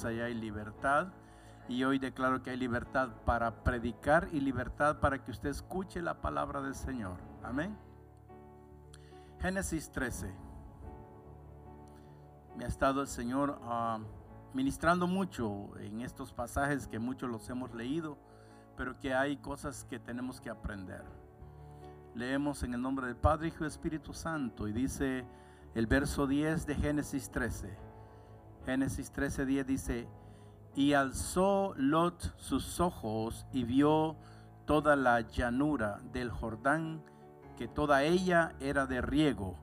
De Dios, allá hay libertad. Y hoy declaro que hay libertad para predicar y libertad para que usted escuche la palabra del Señor. Amén. Génesis 13. Me ha estado el Señor ah, ministrando mucho en estos pasajes que muchos los hemos leído, pero que hay cosas que tenemos que aprender. Leemos en el nombre del Padre, Hijo y Espíritu Santo y dice el verso 10 de Génesis 13 Génesis 13:10 dice, y alzó Lot sus ojos y vio toda la llanura del Jordán, que toda ella era de riego,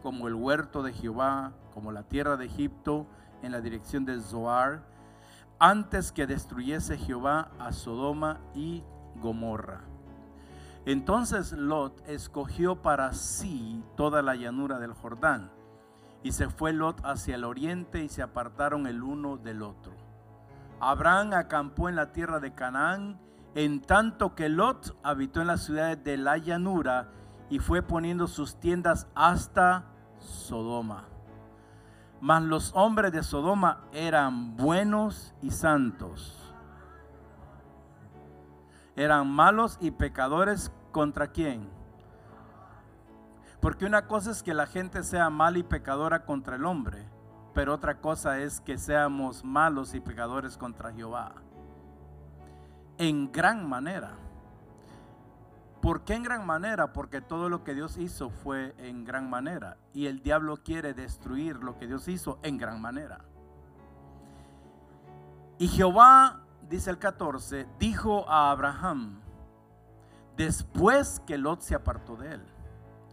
como el huerto de Jehová, como la tierra de Egipto, en la dirección de Zoar, antes que destruyese Jehová a Sodoma y Gomorra. Entonces Lot escogió para sí toda la llanura del Jordán y se fue Lot hacia el oriente y se apartaron el uno del otro. Abraham acampó en la tierra de Canaán, en tanto que Lot habitó en las ciudades de la llanura y fue poniendo sus tiendas hasta Sodoma. Mas los hombres de Sodoma eran buenos y santos. Eran malos y pecadores contra quién? Porque una cosa es que la gente sea mala y pecadora contra el hombre, pero otra cosa es que seamos malos y pecadores contra Jehová. En gran manera. ¿Por qué en gran manera? Porque todo lo que Dios hizo fue en gran manera. Y el diablo quiere destruir lo que Dios hizo en gran manera. Y Jehová, dice el 14, dijo a Abraham, después que Lot se apartó de él.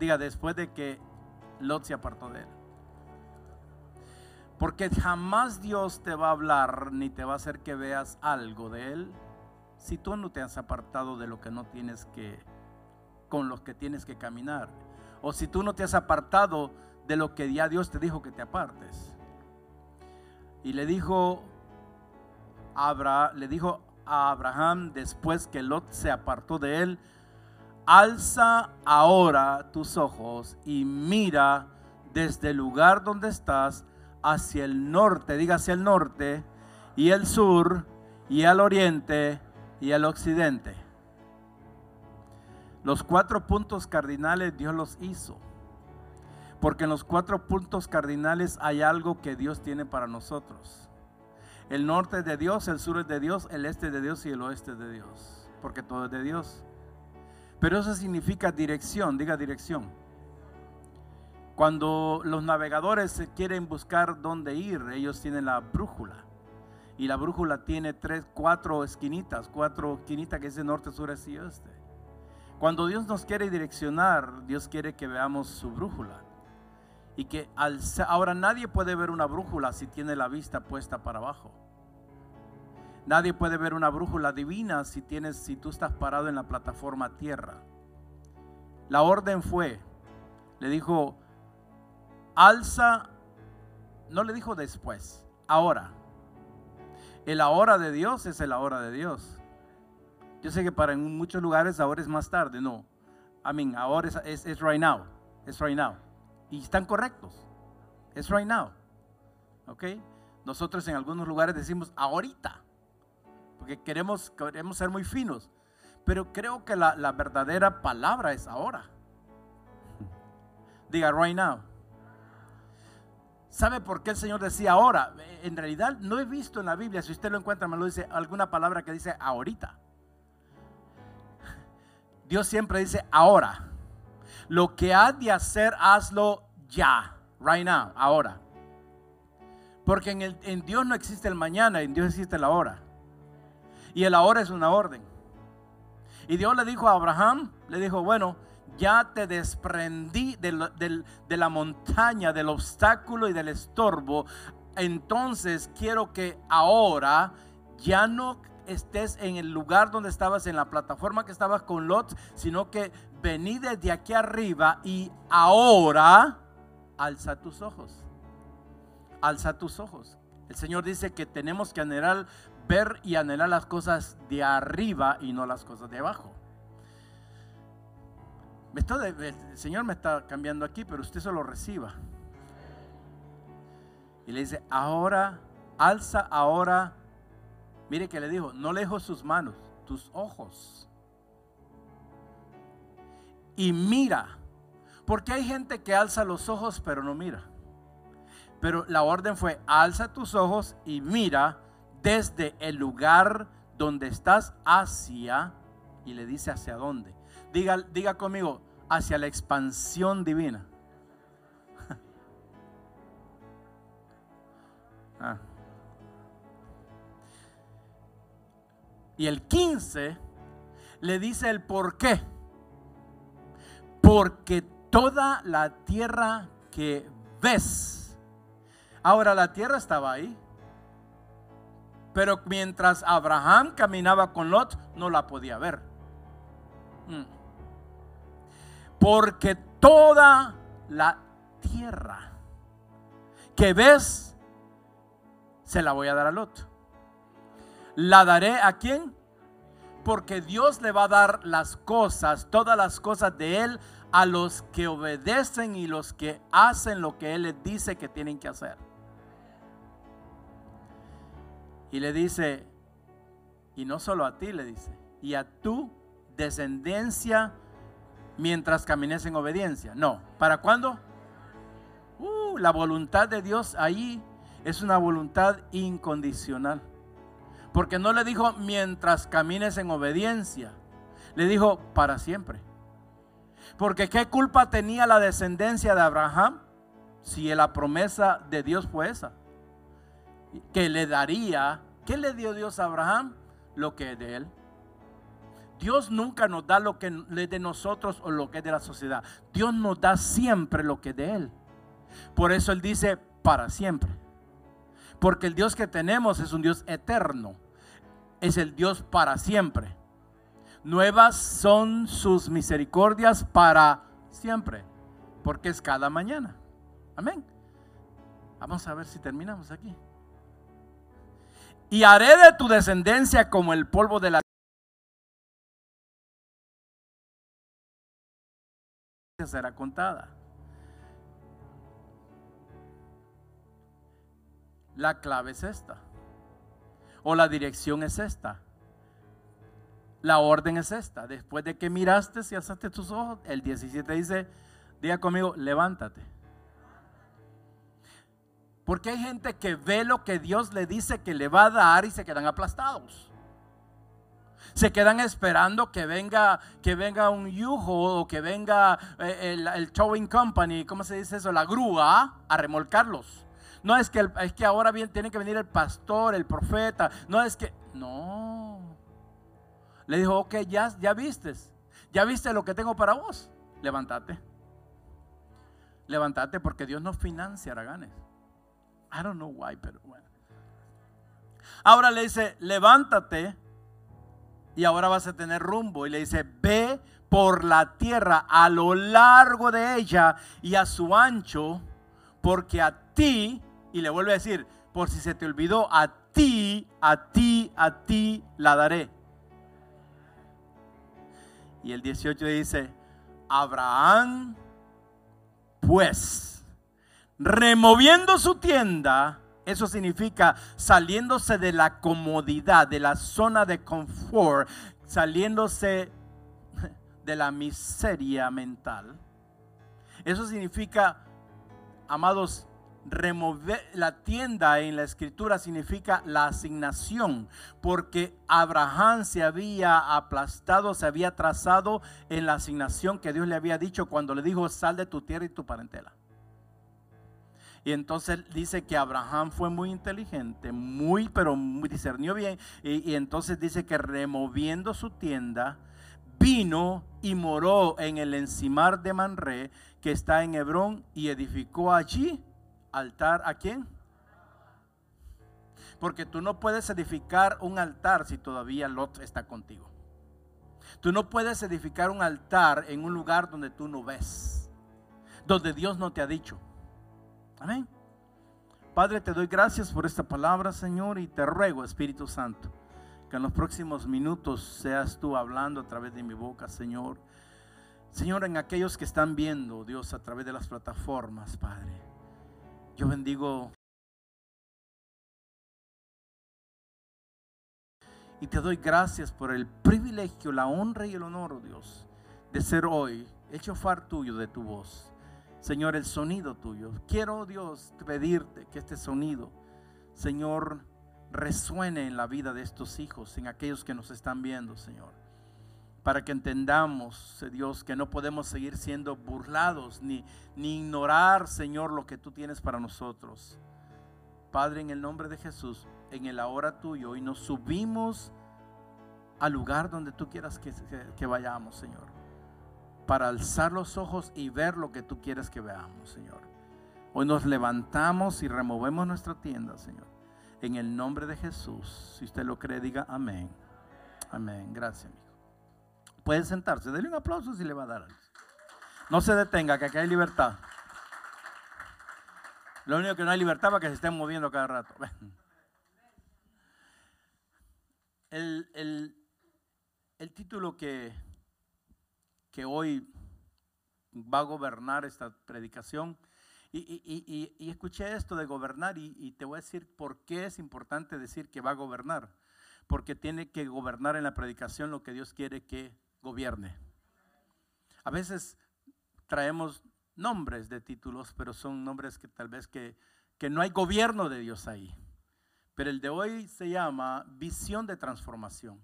Diga, después de que Lot se apartó de él. Porque jamás Dios te va a hablar ni te va a hacer que veas algo de Él si tú no te has apartado de lo que no tienes que, con los que tienes que caminar. O si tú no te has apartado de lo que ya Dios te dijo que te apartes. Y le dijo, Abra, le dijo a Abraham después que Lot se apartó de él, alza ahora tus ojos y mira desde el lugar donde estás hacia el norte, diga hacia el norte, y el sur, y al oriente, y al occidente. Los cuatro puntos cardinales Dios los hizo. Porque en los cuatro puntos cardinales hay algo que Dios tiene para nosotros. El norte es de Dios, el sur es de Dios, el este es de Dios y el oeste es de Dios. Porque todo es de Dios. Pero eso significa dirección, diga dirección. Cuando los navegadores quieren buscar dónde ir, ellos tienen la brújula. Y la brújula tiene tres, cuatro esquinitas, cuatro esquinitas que es de norte, sur, este y oeste. Cuando Dios nos quiere direccionar, Dios quiere que veamos su brújula. Y que ahora nadie puede ver una brújula si tiene la vista puesta para abajo. Nadie puede ver una brújula divina si tienes si tú estás parado en la plataforma tierra. La orden fue, le dijo, alza, no le dijo después, ahora. El ahora de Dios es el ahora de Dios. Yo sé que para en muchos lugares ahora es más tarde, no. I mean, ahora es, es, right now, es right now. Y están correctos, es right now. ¿Ok? Nosotros en algunos lugares decimos ahorita porque queremos, queremos ser muy finos. Pero creo que la, la verdadera palabra es ahora. Diga, right now. ¿Sabe por qué el Señor decía ahora? En realidad no he visto en la Biblia, si usted lo encuentra, me lo dice, alguna palabra que dice ahorita. Dios siempre dice ahora. Lo que ha de hacer, hazlo ya, right now, ahora. Porque en, el, en Dios no existe el mañana, en Dios existe la hora. Y el ahora es una orden. Y Dios le dijo a Abraham, le dijo, bueno, ya te desprendí de, la montaña, del obstáculo y del estorbo. Entonces quiero que ahora ya no estés en el lugar donde estabas, en la plataforma que estabas con Lot, sino que vení desde aquí arriba y ahora alza tus ojos. Alza tus ojos. El Señor dice que tenemos que anhelar, ver y anhelar las cosas de arriba y no las cosas de abajo. el Señor me está cambiando aquí, pero usted solo reciba. Y le dice, ahora, alza ahora. Mire que le dijo, no lejos sus manos, tus ojos. Y mira, porque hay gente que alza los ojos pero no mira. Pero la orden fue, alza tus ojos y mira desde el lugar donde estás hacia, y le dice hacia dónde. Diga, diga conmigo, hacia la expansión divina. Ah. Y el 15 le dice el por qué. Porque toda la tierra que ves, ahora la tierra estaba ahí, pero mientras Abraham caminaba con Lot, no la podía ver. Mm. Porque toda la tierra que ves, se la voy a dar a Lot. ¿La daré a quién? Porque Dios le va a dar las cosas, todas las cosas de Él, a los que obedecen y los que hacen lo que Él les dice que tienen que hacer. Y le dice, y no solo a ti, le dice, y a tu descendencia mientras camines en obediencia. No, ¿para cuándo? Uh, la voluntad de Dios ahí es una voluntad incondicional. Porque no le dijo mientras camines en obediencia, le dijo para siempre. Porque qué culpa tenía la descendencia de Abraham si la promesa de Dios fue esa que le daría, ¿qué le dio Dios a Abraham? Lo que es de él. Dios nunca nos da lo que es de nosotros o lo que es de la sociedad. Dios nos da siempre lo que es de Él. Por eso Él dice para siempre. Porque el Dios que tenemos es un Dios eterno. Es el Dios para siempre. Nuevas son sus misericordias para siempre. Porque es cada mañana. Amén. Vamos a ver si terminamos aquí y haré de tu descendencia como el polvo de la será contada. La clave es esta. O la dirección es esta. La orden es esta. Después de que miraste y alzaste tus ojos, el 17 dice, diga conmigo, levántate. Porque hay gente que ve lo que Dios le dice que le va a dar y se quedan aplastados. Se quedan esperando que venga, que venga un yujo o que venga eh, el, towing company, ¿cómo se dice eso? La grúa a remolcarlos. No es que, es que ahora bien tiene que venir el pastor, el profeta. No es que, no. Le dijo, ok, ya, ya vistes. Ya viste lo que tengo para vos. Levántate. Levántate porque Dios no financia haraganes. I don't know why, pero bueno. Ahora le dice, levántate y ahora vas a tener rumbo. Y le dice, ve por la tierra a lo largo de ella y a su ancho, porque a ti, y le vuelve a decir, por si se te olvidó, a ti, a ti, a ti la daré. Y el 18 dice, Abraham, pues, removiendo su tienda, eso significa saliéndose de la comodidad, de la zona de confort, saliéndose de la miseria mental. Eso significa, amados, remover la tienda en la escritura significa la asignación, porque Abraham se había aplastado, se había trazado en la asignación que Dios le había dicho cuando le dijo, sal de tu tierra y tu parentela. Y entonces dice que Abraham fue muy inteligente, muy, pero muy discernió bien. Y, entonces dice que removiendo su tienda, vino y moró en el encimar de Manré, que está en Hebrón, y edificó allí altar a quién? Porque tú no puedes edificar un altar si todavía Lot está contigo. Tú no puedes edificar un altar en un lugar donde tú no ves, donde Dios no te ha dicho. Amén. Padre, te doy gracias por esta palabra, Señor, y te ruego, Espíritu Santo, que en los próximos minutos seas tú hablando a través de mi boca, Señor. Señor, en aquellos que están viendo, Dios, a través de las plataformas, Padre. Yo bendigo y te doy gracias por el privilegio, la honra y el honor, Dios, de ser hoy el chofar tuyo de tu voz. Señor, el sonido tuyo. Quiero, Dios, pedirte que este sonido, Señor, resuene en la vida de estos hijos, en aquellos que nos están viendo, Señor. Para que entendamos, eh, Dios, que no podemos seguir siendo burlados ni, ni ignorar, Señor, lo que tú tienes para nosotros. Padre, en el nombre de Jesús, en el ahora tuyo, y nos subimos al lugar donde tú quieras que, que vayamos, Señor para alzar los ojos y ver lo que tú quieres que veamos, Señor. Hoy nos levantamos y removemos nuestra tienda, Señor. En el nombre de Jesús. Si usted lo cree, diga amén. Amén. Gracias, amigo. Puede sentarse. Dele un aplauso si le va a dar. No se detenga, que aquí hay libertad. Lo único que no hay libertad es que se estén moviendo cada rato. El, el, el título que que hoy va a gobernar esta predicación. Y, escuché esto de gobernar y, te voy a decir por qué es importante decir que va a gobernar. Porque tiene que gobernar en la predicación lo que Dios quiere que gobierne. A veces traemos nombres de títulos, pero son nombres que tal vez que, que no hay gobierno de Dios ahí. Pero el de hoy se llama visión de transformación.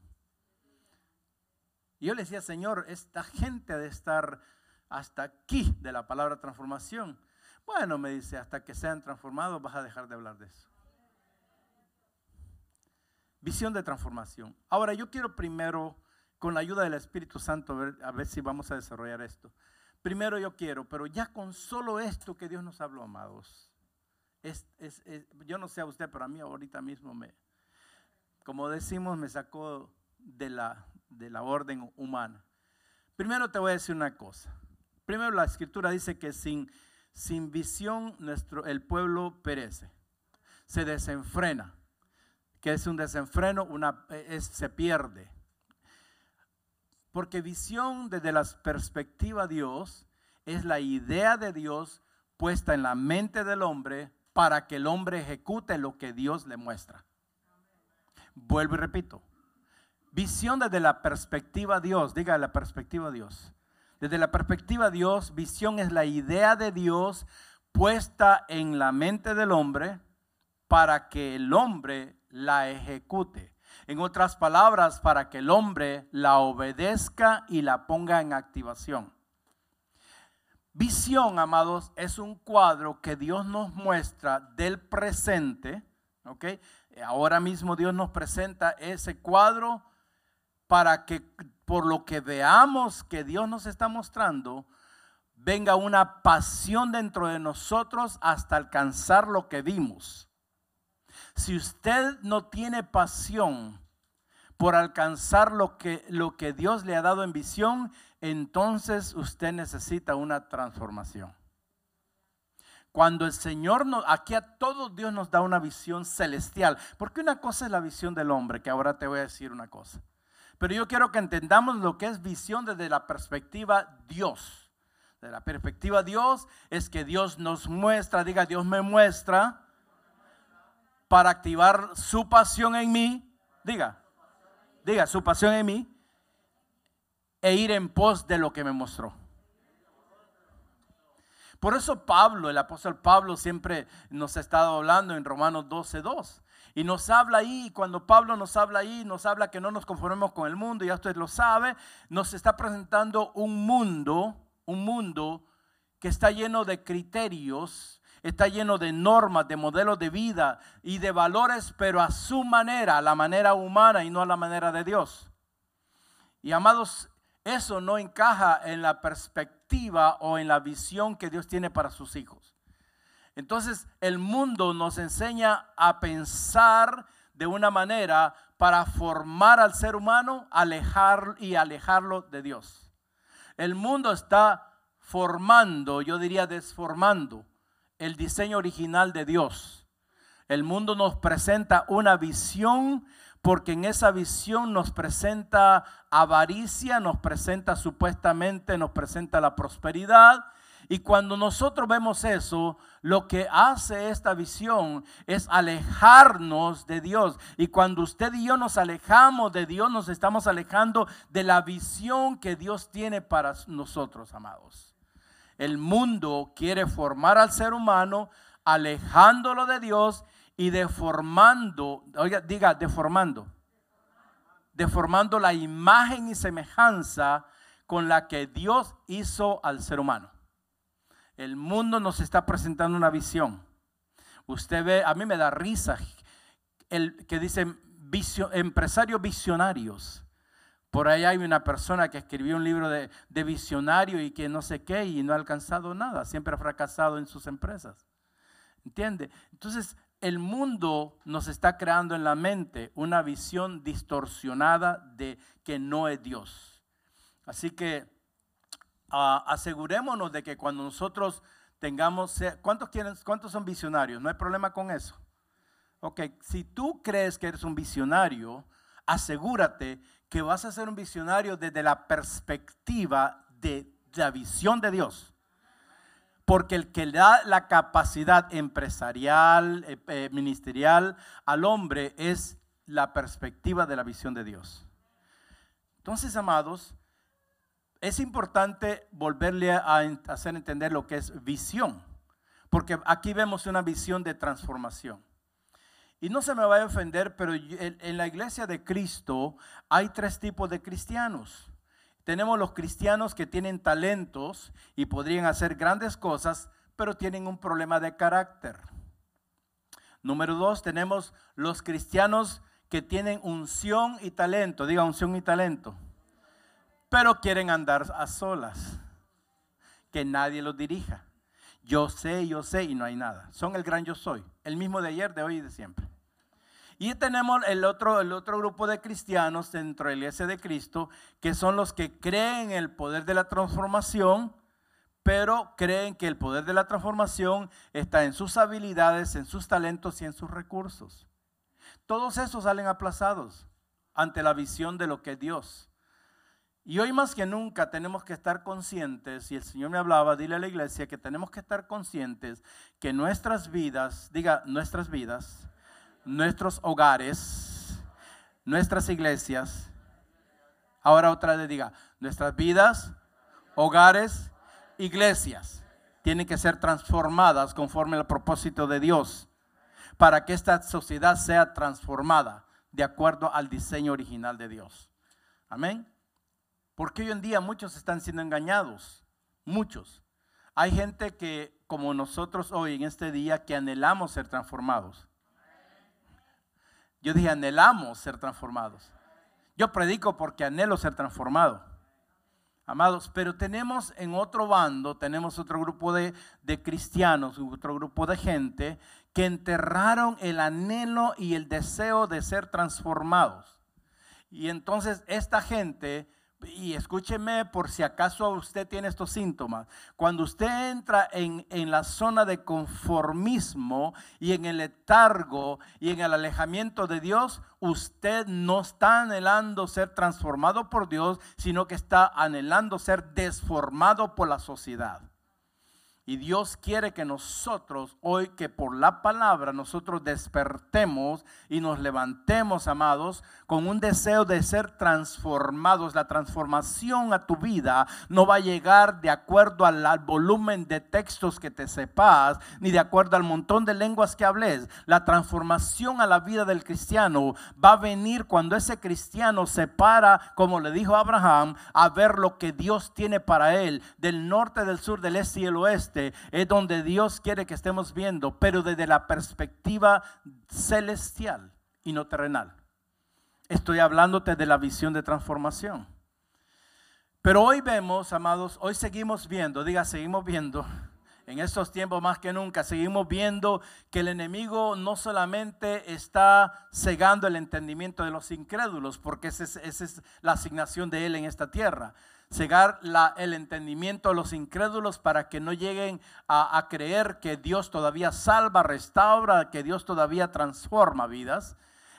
Y yo le decía, Señor, esta gente ha de estar hasta aquí de la palabra transformación. Bueno, me dice, hasta que sean transformados vas a dejar de hablar de eso. Visión de transformación. Ahora yo quiero primero, con la ayuda del Espíritu Santo, a ver, si vamos a desarrollar esto. Primero yo quiero, pero ya con solo esto que Dios nos habló, amados. Es, yo no sé a usted, pero a mí ahorita mismo me, como decimos, me sacó de la, de la orden humana. Primero te voy a decir una cosa. Primero la escritura dice que sin, sin visión nuestro, el pueblo perece, se desenfrena. Que es un desenfreno, una, se pierde. Porque visión desde la perspectiva de Dios es la idea de Dios puesta en la mente del hombre para que el hombre ejecute lo que Dios le muestra. Vuelvo y repito, Visión desde la perspectiva de Dios, diga la perspectiva de Dios. Desde la perspectiva de Dios, visión es la idea de Dios puesta en la mente del hombre para que el hombre la ejecute. En otras palabras, para que el hombre la obedezca y la ponga en activación. Visión, amados, es un cuadro que Dios nos muestra del presente. ¿ok? Ahora mismo Dios nos presenta ese cuadro para que por lo que veamos que Dios nos está mostrando, venga una pasión dentro de nosotros hasta alcanzar lo que vimos. Si usted no tiene pasión por alcanzar lo que, lo que Dios le ha dado en visión, entonces usted necesita una transformación. Cuando el Señor, nos, aquí a todos Dios nos da una visión celestial, porque una cosa es la visión del hombre, que ahora te voy a decir una cosa. Pero yo quiero que entendamos lo que es visión desde la perspectiva Dios. De la perspectiva Dios es que Dios nos muestra, diga Dios me muestra para activar su pasión en mí, diga, diga su pasión en mí e ir en pos de lo que me mostró. Por eso Pablo, el apóstol Pablo siempre nos ha estado hablando en Romanos 12.2. Y nos habla ahí, cuando Pablo nos habla ahí, nos habla que no nos conformemos con el mundo, ya usted lo sabe, nos está presentando un mundo, un mundo que está lleno de criterios, está lleno de normas, de modelos de vida y de valores, pero a su manera, a la manera humana y no a la manera de Dios. Y amados, eso no encaja en la perspectiva o en la visión que Dios tiene para sus hijos. Entonces el mundo nos enseña a pensar de una manera para formar al ser humano, alejar y alejarlo de Dios. El mundo está formando, yo diría desformando, el diseño original de Dios. El mundo nos presenta una visión porque en esa visión nos presenta avaricia, nos presenta supuestamente, nos presenta la prosperidad. Y cuando nosotros vemos eso, lo que hace esta visión es alejarnos de Dios. Y cuando usted y yo nos alejamos de Dios, nos estamos alejando de la visión que Dios tiene para nosotros, amados. El mundo quiere formar al ser humano alejándolo de Dios y deformando, oiga, diga, deformando, deformando la imagen y semejanza con la que Dios hizo al ser humano. El mundo nos está presentando una visión. Usted ve, a mí me da risa el que dicen empresarios visionarios. Por ahí hay una persona que escribió un libro de, de, visionario y que no sé qué y no ha alcanzado nada, siempre ha fracasado en sus empresas. ¿Entiende? Entonces, el mundo nos está creando en la mente una visión distorsionada de que no es Dios. Así que ah, asegurémonos de que cuando nosotros tengamos, ¿cuántos, quieren, ¿cuántos son visionarios? No hay problema con eso. Ok, si tú crees que eres un visionario, asegúrate que vas a ser un visionario desde la perspectiva de la visión de Dios. Porque el que da la capacidad empresarial, eh, eh, ministerial al hombre es la perspectiva de la visión de Dios. Entonces, amados, es importante volverle a hacer entender lo que es visión. Porque aquí vemos una visión de transformación. Y no se me vaya a ofender, pero en la iglesia de Cristo hay tres tipos de cristianos. Tenemos los cristianos que tienen talentos y podrían hacer grandes cosas, pero tienen un problema de carácter. Número dos, tenemos los cristianos que tienen unción y talento, diga unción y talento, pero quieren andar a solas, que nadie los dirija. Yo sé, yo sé y no hay nada. Son el gran yo soy, el mismo de ayer, de hoy y de siempre. Y tenemos el otro, el otro grupo de cristianos dentro de la iglesia de Cristo, que son los que creen en el poder de la transformación, pero creen que el poder de la transformación está en sus habilidades, en sus talentos y en sus recursos. Todos esos salen aplazados ante la visión de lo que es Dios. Y hoy más que nunca tenemos que estar conscientes, y el Señor me hablaba, dile a la iglesia que tenemos que estar conscientes que nuestras vidas, diga nuestras vidas, nuestros hogares, nuestras iglesias. Ahora otra vez diga, nuestras vidas, hogares, iglesias tienen que ser transformadas conforme al propósito de Dios para que esta sociedad sea transformada de acuerdo al diseño original de Dios. Amén. Porque hoy en día muchos están siendo engañados, muchos. Hay gente que, como nosotros hoy en este día, que anhelamos ser transformados. Yo dije, anhelamos ser transformados. Yo predico porque anhelo ser transformado. Amados, pero tenemos en otro bando, tenemos otro grupo de, de, cristianos, otro grupo de gente que enterraron el anhelo y el deseo de ser transformados. Y entonces esta gente y escúcheme por si acaso usted tiene estos síntomas. Cuando usted entra en, en, la zona de conformismo y en el letargo y en el alejamiento de Dios, usted no está anhelando ser transformado por Dios, sino que está anhelando ser desformado por la sociedad. Y Dios quiere que nosotros, hoy que por la palabra nosotros despertemos y nos levantemos, amados, con un deseo de ser transformados. La transformación a tu vida no va a llegar de acuerdo al, volumen de textos que te sepas, ni de acuerdo al montón de lenguas que hables. La transformación a la vida del cristiano va a venir cuando ese cristiano se para, como le dijo Abraham, a ver lo que Dios tiene para él, del norte, del sur, del este y el oeste es donde Dios quiere que estemos viendo, pero desde la perspectiva celestial y no terrenal. Estoy hablándote de la visión de transformación. Pero hoy vemos, amados, hoy seguimos viendo, diga, seguimos viendo, en estos tiempos más que nunca, seguimos viendo que el enemigo no solamente está cegando el entendimiento de los incrédulos, porque esa es, la asignación de él en esta tierra, cegar el entendimiento de los incrédulos para que no lleguen a, a creer que Dios todavía salva, restaura, que Dios todavía transforma vidas.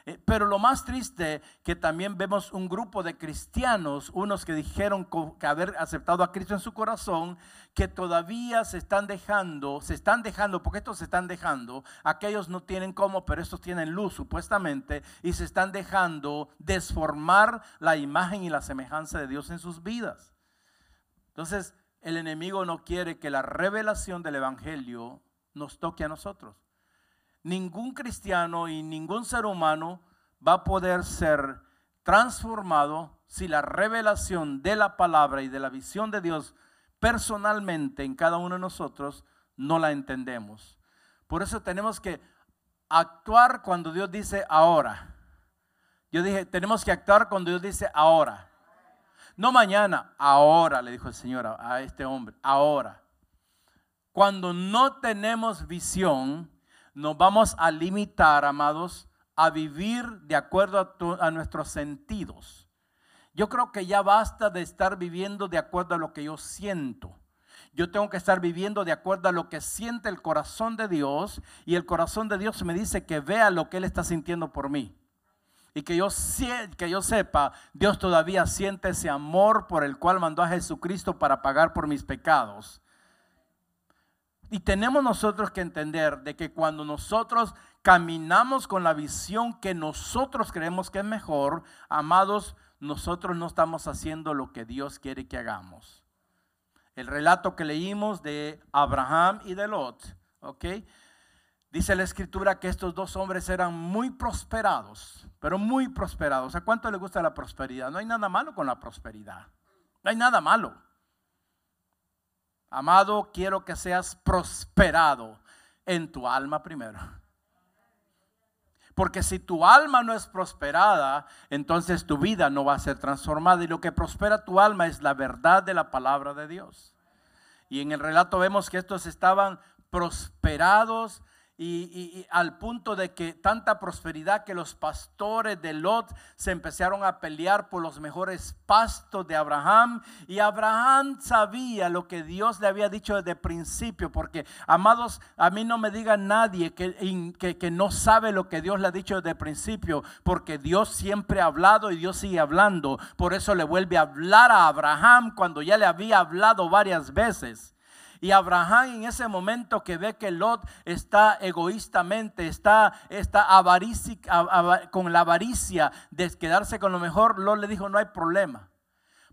Eh, pero lo más triste que también vemos un grupo de cristianos, unos que dijeron que haber aceptado a Cristo en su corazón, que todavía se están dejando, se están dejando, porque estos se están dejando, aquellos no tienen cómo, pero estos tienen luz supuestamente, y se están dejando desformar la imagen y la semejanza de Dios en sus vidas. Entonces, el enemigo no quiere que la revelación del Evangelio nos toque a nosotros ningún cristiano y ningún ser humano va a poder ser transformado si la revelación de la palabra y de la visión de Dios personalmente en cada uno de nosotros no la entendemos. Por eso tenemos que actuar cuando Dios dice ahora. Yo dije, tenemos que actuar cuando Dios dice ahora. No mañana, ahora, le dijo el Señor a, este hombre, ahora. Cuando no tenemos visión, nos vamos a limitar, amados, a vivir de acuerdo a, nuestros sentidos. Yo creo que ya basta de estar viviendo de acuerdo a lo que yo siento. Yo tengo que estar viviendo de acuerdo a lo que siente el corazón de Dios y el corazón de Dios me dice que vea lo que Él está sintiendo por mí. Y que yo, que yo sepa, Dios todavía siente ese amor por el cual mandó a Jesucristo para pagar por mis pecados. Y tenemos nosotros que entender de que cuando nosotros caminamos con la visión que nosotros creemos que es mejor, amados, nosotros no estamos haciendo lo que Dios quiere que hagamos. El relato que leímos de Abraham y de Lot, ¿ok? Dice la escritura que estos dos hombres eran muy prosperados, pero muy prosperados. ¿A cuánto le gusta la prosperidad? No hay nada malo con la prosperidad. No hay nada malo. Amado, quiero que seas prosperado en tu alma primero. Porque si tu alma no es prosperada, entonces tu vida no va a ser transformada. Y lo que prospera tu alma es la verdad de la palabra de Dios. Y en el relato vemos que estos estaban prosperados y, al punto de que tanta prosperidad que los pastores de Lot se empezaron a pelear por los mejores pastos de Abraham. Y Abraham sabía lo que Dios le había dicho desde el principio, porque amados, a mí no me diga nadie que, que, que no sabe lo que Dios le ha dicho desde el principio, porque Dios siempre ha hablado y Dios sigue hablando. Por eso le vuelve a hablar a Abraham cuando ya le había hablado varias veces. Y Abraham en ese momento que ve que Lot está egoístamente, está, está con la avaricia de quedarse con lo mejor, Lot le dijo, no hay problema.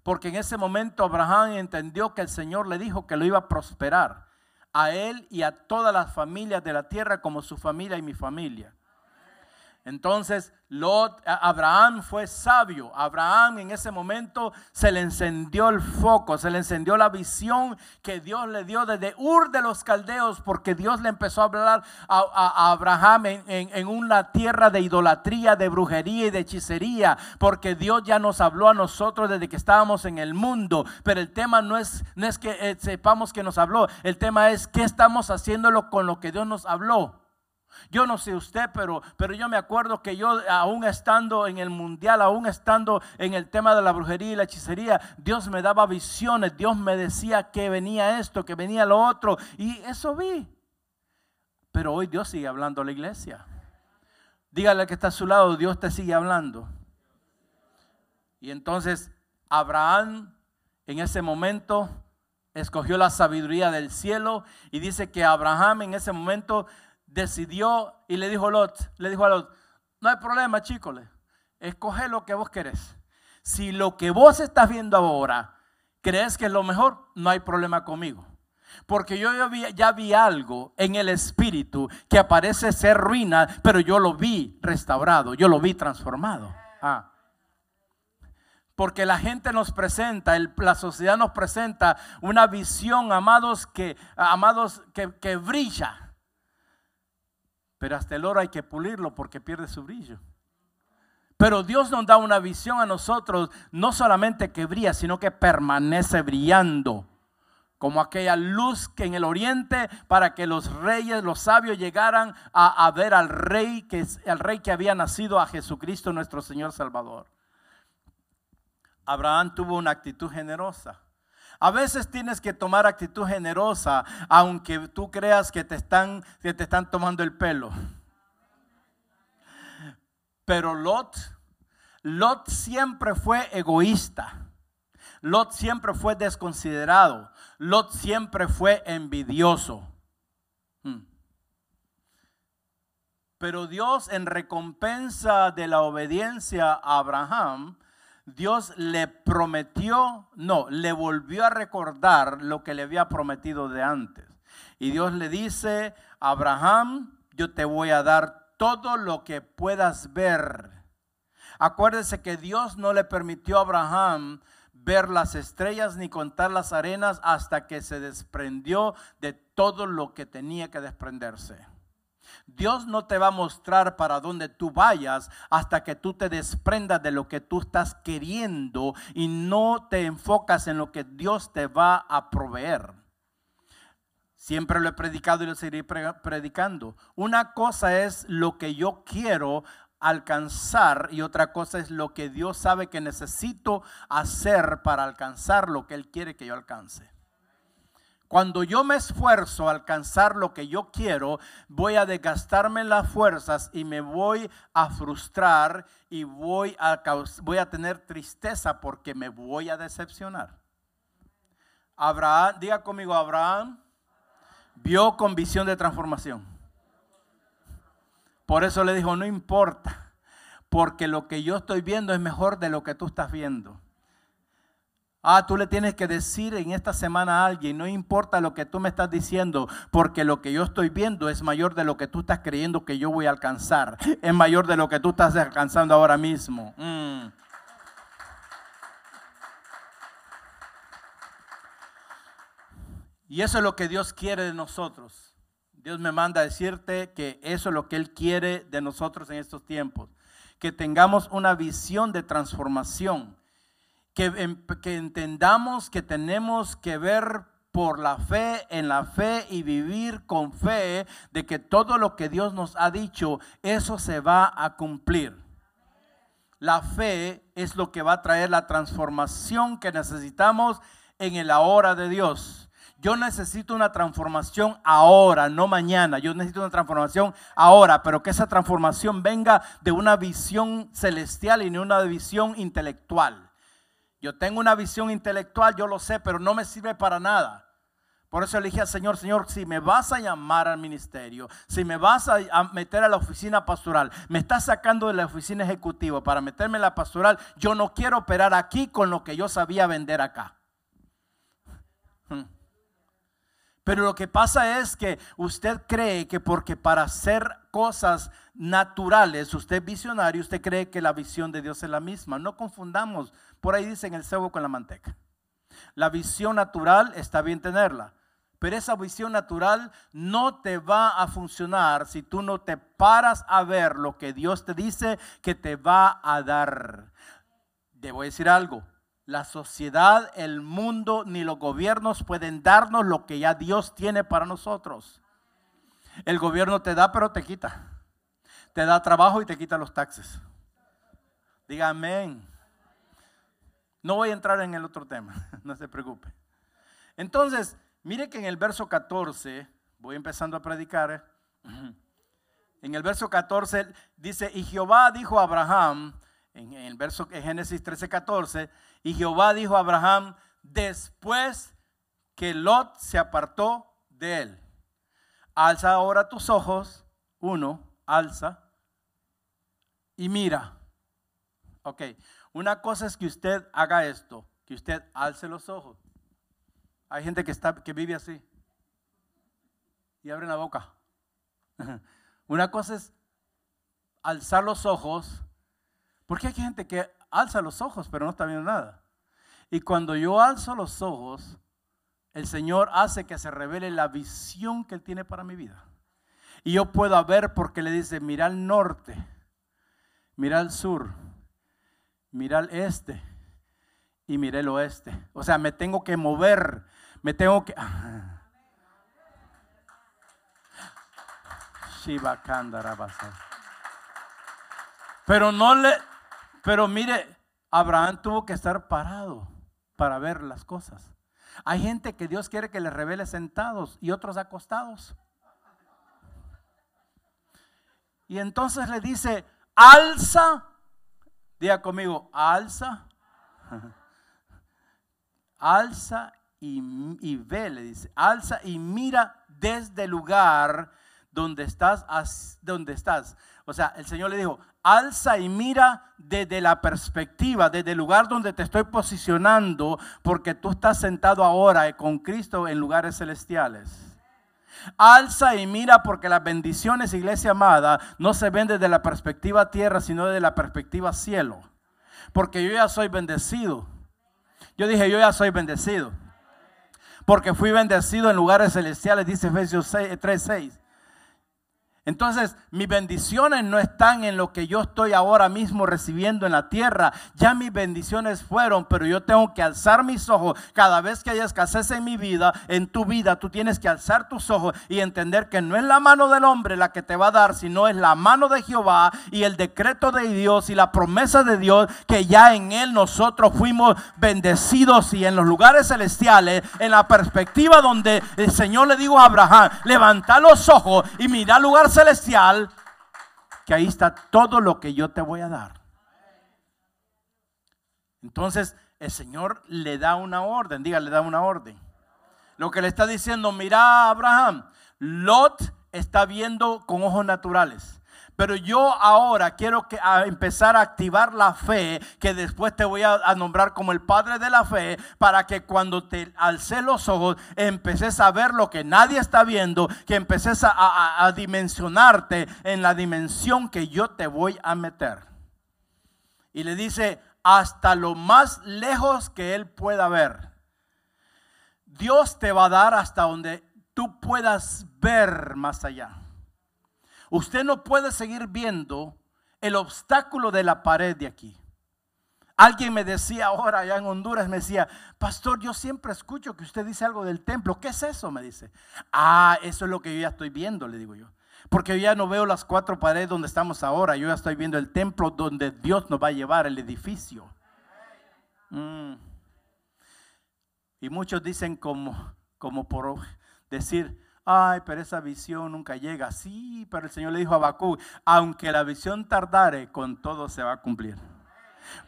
Porque en ese momento Abraham entendió que el Señor le dijo que lo iba a prosperar a él y a todas las familias de la tierra como su familia y mi familia. Entonces, Abraham fue sabio. Abraham en ese momento se le encendió el foco, se le encendió la visión que Dios le dio desde Ur de los Caldeos, porque Dios le empezó a hablar a, Abraham en, en, una tierra de idolatría, de brujería y de hechicería, porque Dios ya nos habló a nosotros desde que estábamos en el mundo. Pero el tema no es, no es que eh, sepamos que nos habló, el tema es qué estamos haciéndolo con lo que Dios nos habló. Yo no sé usted, pero, pero yo me acuerdo que yo, aún estando en el mundial, aún estando en el tema de la brujería y la hechicería, Dios me daba visiones, Dios me decía que venía esto, que venía lo otro, y eso vi. Pero hoy Dios sigue hablando a la iglesia. Dígale que está a su lado, Dios te sigue hablando. Y entonces Abraham en ese momento escogió la sabiduría del cielo y dice que Abraham en ese momento decidió y le dijo a Lot, le dijo a Lot, no hay problema, chicos, escoge lo que vos querés. Si lo que vos estás viendo ahora crees que es lo mejor, no hay problema conmigo. Porque yo ya vi, algo en el espíritu que aparece ser ruina, pero yo lo vi restaurado, yo lo vi transformado. Ah. Porque la gente nos presenta, la sociedad nos presenta una visión, amados, que, amados, que brilla pero hasta el oro hay que pulirlo porque pierde su brillo. Pero Dios nos da una visión a nosotros, no solamente que brilla, sino que permanece brillando. Como aquella luz que en el oriente para que los reyes, los sabios llegaran a, ver al rey, que, al rey que había nacido a Jesucristo nuestro Señor Salvador. Abraham tuvo una actitud generosa. A veces tienes que tomar actitud generosa, aunque tú creas que te están, que te están tomando el pelo. Pero Lot, Lot siempre fue egoísta. Lot siempre fue desconsiderado. Lot siempre fue envidioso. Hmm. Pero Dios en recompensa de la obediencia a Abraham, Dios le prometió, no, le volvió a recordar lo que le había prometido de antes. Y Dios le dice, Abraham, yo te voy a dar todo lo que puedas ver. Acuérdese que Dios no le permitió a Abraham ver las estrellas ni contar las arenas hasta que se desprendió de todo lo que tenía que desprenderse. Dios no te va a mostrar para dónde tú vayas hasta que tú te desprendas de lo que tú estás queriendo y no te enfocas en lo que Dios te va a proveer. Siempre lo he predicado y lo seguiré predicando. Una cosa es lo que yo quiero alcanzar y otra cosa es lo que Dios sabe que necesito hacer para alcanzar lo que Él quiere que yo alcance. Cuando yo me esfuerzo a alcanzar lo que yo quiero, voy a desgastarme las fuerzas y me voy a frustrar y voy a, voy a tener tristeza porque me voy a decepcionar. Abraham, diga conmigo, Abraham vio con visión de transformación. Por eso le dijo, no importa, porque lo que yo estoy viendo es mejor de lo que tú estás viendo. Ah, tú le tienes que decir en esta semana a alguien, no importa lo que tú me estás diciendo, porque lo que yo estoy viendo es mayor de lo que tú estás creyendo que yo voy a alcanzar. Es mayor de lo que tú estás alcanzando ahora mismo. Mm. Y eso es lo que Dios quiere de nosotros. Dios me manda a decirte que eso es lo que Él quiere de nosotros en estos tiempos. Que tengamos una visión de transformación Em, que, entendamos que tenemos que ver por la fe en la fe y vivir con fe de que todo lo que Dios nos ha dicho, eso se va a cumplir. La fe es lo que va a traer la transformación que necesitamos en el ahora de Dios. Yo necesito una transformación ahora, no mañana. Yo necesito una transformación ahora, pero que esa transformación venga de una visión celestial y no una visión intelectual. Yo tengo una visión intelectual, yo lo sé, pero no me sirve para nada. Por eso le dije al Señor, Señor, si me vas a llamar al ministerio, si me vas a, meter a la oficina pastoral, me estás sacando de la oficina ejecutiva para meterme en la pastoral, yo no quiero operar aquí con lo que yo sabía vender acá. Pero lo que pasa es que usted cree que porque para hacer cosas naturales, usted es visionario, usted cree que la visión de Dios es la misma. No confundamos por ahí dicen el cebo con la manteca. La visión natural está bien tenerla, pero esa visión natural no te va a funcionar si tú no te paras a ver lo que Dios te dice que te va a dar. Debo decir algo. La sociedad, el mundo, ni los gobiernos pueden darnos lo que ya Dios tiene para nosotros. El gobierno te da, pero te quita. Te da trabajo y te quita los taxes. Diga amén. No voy a entrar en el otro tema, no se preocupe. Entonces, mire que en el verso 14, voy empezando a predicar, en el verso 14 dice, y Jehová dijo a Abraham, en el verso de Génesis 13, 14, y Jehová dijo a Abraham, después que Lot se apartó de él, alza ahora tus ojos, uno, alza, y mira. Ok, una cosa es que usted haga esto, que usted alce los ojos. Hay gente que, está, que vive así y abre la boca. Una cosa es alzar los ojos, porque hay gente que alza los ojos pero no está viendo nada. Y cuando yo alzo los ojos, el Señor hace que se revele la visión que Él tiene para mi vida. Y yo puedo ver porque le dice, mira al norte, mira al sur, mira el este y miré el oeste. O sea, me tengo que mover, me tengo que... Pero no le, pero mire, Abraham tuvo que estar parado para ver las cosas. Hay gente que Dios quiere que le revele sentados y otros acostados. Y entonces le dice, alza, diga conmigo, alza, alza y, y, ve, le dice, alza y mira desde el lugar donde estás, donde estás. O sea, el Señor le dijo, alza y mira desde la perspectiva, desde el lugar donde te estoy posicionando, porque tú estás sentado ahora con Cristo en lugares celestiales. Alza y mira porque las bendiciones, iglesia amada, no se ven desde la perspectiva tierra, sino desde la perspectiva cielo. Porque yo ya soy bendecido. Yo dije, yo ya soy bendecido. Porque fui bendecido en lugares celestiales, dice Efesios 3:6. Entonces, mis bendiciones no están en lo que yo estoy ahora mismo recibiendo en la tierra. Ya mis bendiciones fueron, pero yo tengo que alzar mis ojos. Cada vez que haya escasez en mi vida, en tu vida, tú tienes que alzar tus ojos y entender que no es la mano del hombre la que te va a dar, sino es la mano de Jehová y el decreto de Dios y la promesa de Dios que ya en él nosotros fuimos bendecidos y en los lugares celestiales, en la perspectiva donde el Señor le dijo a Abraham, levanta los ojos y mira lugar celestial, que ahí está todo lo que yo te voy a dar. Entonces el Señor le da una orden, diga, le da una orden. Lo que le está diciendo, mira Abraham, Lot está viendo con ojos naturales. Pero yo ahora quiero que, empezar a activar la fe, que después te voy a, nombrar como el padre de la fe, para que cuando te alcé los ojos, empeces a ver lo que nadie está viendo, que empeces a, a dimensionarte en la dimensión que yo te voy a meter. Y le dice, hasta lo más lejos que él pueda ver. Dios te va a dar hasta donde tú puedas ver más allá. Usted no puede seguir viendo el obstáculo de la pared de aquí. Alguien me decía ahora allá en Honduras, me decía, pastor, yo siempre escucho que usted dice algo del templo. ¿Qué es eso? Me dice. Ah, eso es lo que yo ya estoy viendo, le digo yo. Porque yo ya no veo las cuatro paredes donde estamos ahora. Yo ya estoy viendo el templo donde Dios nos va a llevar, el edificio. Mm. Y muchos dicen como, como por decir, Ay, pero esa visión nunca llega. Sí, pero el Señor le dijo a Bakú, aunque la visión tardare, con todo se va a cumplir.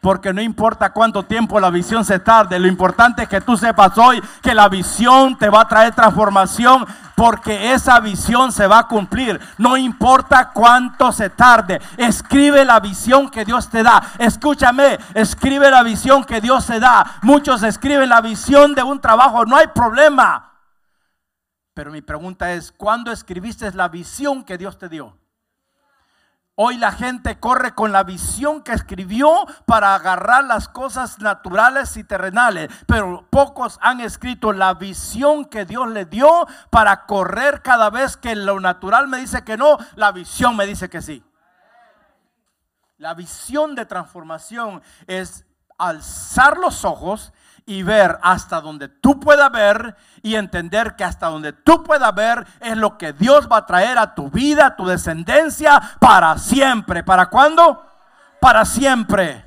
Porque no importa cuánto tiempo la visión se tarde, lo importante es que tú sepas hoy que la visión te va a traer transformación porque esa visión se va a cumplir. No importa cuánto se tarde, escribe la visión que Dios te da. Escúchame, escribe la visión que Dios te da. Muchos escriben la visión de un trabajo, no hay problema. Pero mi pregunta es, ¿cuándo escribiste la visión que Dios te dio? Hoy la gente corre con la visión que escribió para agarrar las cosas naturales y terrenales, pero pocos han escrito la visión que Dios le dio para correr cada vez que lo natural me dice que no, la visión me dice que sí. La visión de transformación es alzar los ojos y ver hasta donde tú puedas ver y entender que hasta donde tú puedas ver es lo que Dios va a traer a tu vida, a tu descendencia para siempre. ¿Para cuándo? Para siempre.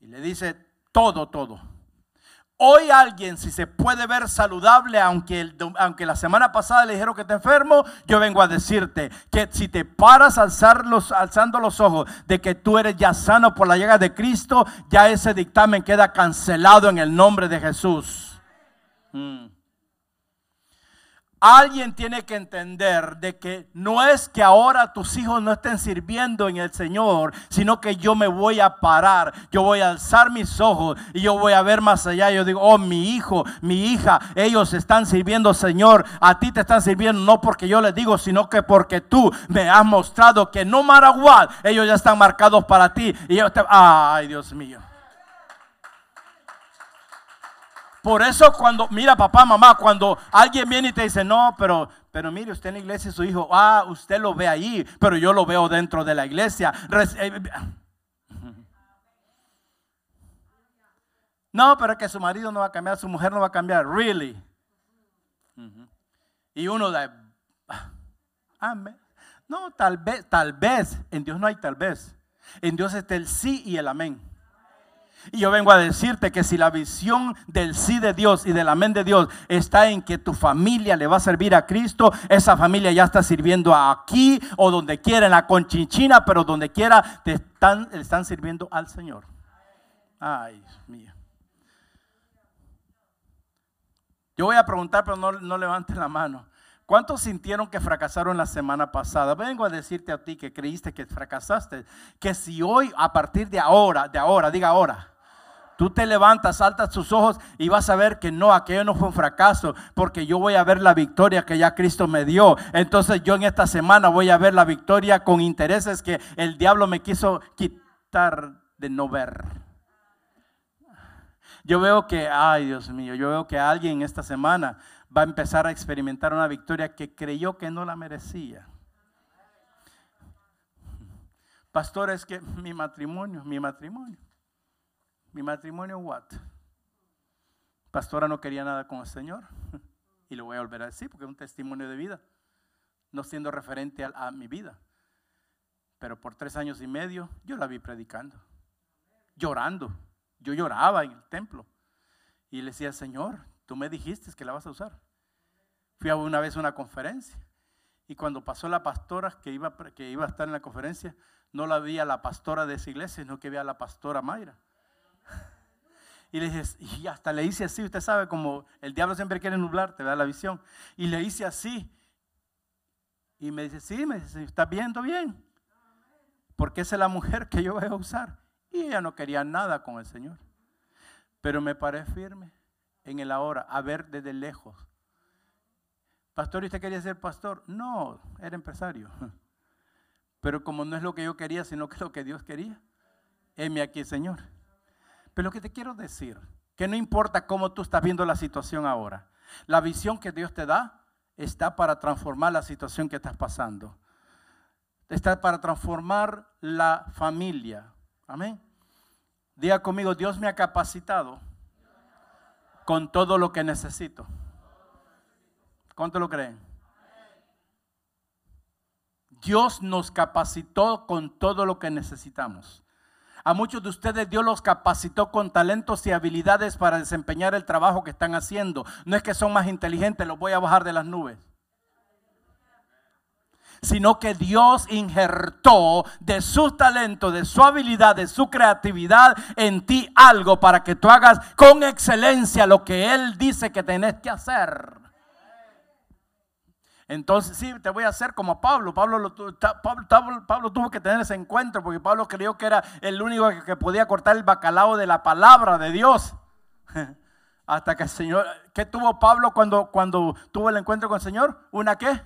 Y le dice todo, todo. Hoy alguien, si se puede ver saludable, aunque, aunque la semana pasada le dijeron que está enfermo, yo vengo a decirte que si te paras alzar los, alzando los ojos de que tú eres ya sano por la llegada de Cristo, ya ese dictamen queda cancelado en el nombre de Jesús. Mm. Alguien tiene que entender de que no es que ahora tus hijos no estén sirviendo en el Señor, sino que yo me voy a parar, yo voy a alzar mis ojos y yo voy a ver más allá. Yo digo, oh, mi hijo, mi hija, ellos están sirviendo, Señor. A ti te están sirviendo no porque yo les digo, sino que porque tú me has mostrado que no maragual, ellos ya están marcados para ti. Y yo te, ay, Dios mío. Por eso cuando, mira papá, mamá, cuando alguien viene y te dice, no, pero, pero mire, usted en la iglesia su hijo, ah, usted lo ve ahí, pero yo lo veo dentro de la iglesia. Eh, No, pero que su marido no va a cambiar, su mujer no va a cambiar. Really. Y uno de, amén. No, tal vez, tal vez. En Dios no hay tal vez. En Dios está el sí y el amén. Y yo vengo a decirte que si la visión del sí de Dios y del amén de Dios está en que tu familia le va a servir a Cristo, esa familia ya está sirviendo aquí o donde quiera, en la conchinchina, pero donde quiera te están, están sirviendo al Señor. Ay, mío. Yo voy a preguntar, pero no, no la mano. ¿Cuántos sintieron que fracasaron la semana pasada? Vengo a decirte a ti que creíste que fracasaste, que si hoy, a partir de ahora, de ahora, diga ahora, Tú te levantas, saltas tus ojos y vas a ver que no, aquello no fue un fracaso, porque yo voy a ver la victoria que ya Cristo me dio. Entonces yo en esta semana voy a ver la victoria con intereses que el diablo me quiso quitar de no ver. Yo veo que, ay Dios mío, yo veo que alguien esta semana va a empezar a experimentar una victoria que creyó que no la merecía. Pastor, es que mi matrimonio, mi matrimonio. Mi matrimonio, what? Pastora no quería nada con el Señor. Y lo voy a volver a decir porque es un testimonio de vida. No siendo referente a, mi vida. Pero por tres años y medio yo la vi predicando. Llorando. Yo lloraba en el templo. Y le decía, Señor, tú me dijiste que la vas a usar. Fui a una vez a una conferencia. Y cuando pasó la pastora que iba, que iba a estar en la conferencia, no la vi a la pastora de esa iglesia, sino que vi a la pastora Mayra. Y, le y hasta le hice así, usted sabe, como el diablo siempre quiere nublar, te da la visión. Y le hice así. Y me dice, sí, me dice, ¿estás viendo bien? Porque esa es la mujer que yo voy a usar. Y ella no quería nada con el Señor. Pero me paré firme en el ahora, a ver desde lejos. Pastor, ¿y usted quería ser pastor? No, era empresario. Pero como no es lo que yo quería, sino que es lo que Dios quería, heme aquí, Señor. Pero lo que te quiero decir, que no importa cómo tú estás viendo la situación ahora, la visión que Dios te da está para transformar la situación que estás pasando. Está para transformar la familia. Amén. Diga conmigo, Dios me ha capacitado con todo lo que necesito. ¿Cuánto lo creen? Dios nos capacitó con todo lo que necesitamos. A muchos de ustedes Dios los capacitó con talentos y habilidades para desempeñar el trabajo que están haciendo. No es que son más inteligentes, los voy a bajar de las nubes. Sino que Dios injertó de su talento, de su habilidad, de su creatividad en ti algo para que tú hagas con excelencia lo que Él dice que tenés que hacer. Entonces, sí, te voy a hacer como Pablo. Pablo, Pablo, tuvo que tener ese encuentro porque Pablo creyó que era el único que, podía cortar el bacalao de la palabra de Dios. Hasta que el Señor, ¿qué tuvo Pablo cuando, cuando tuvo el encuentro con el Señor? ¿Una qué?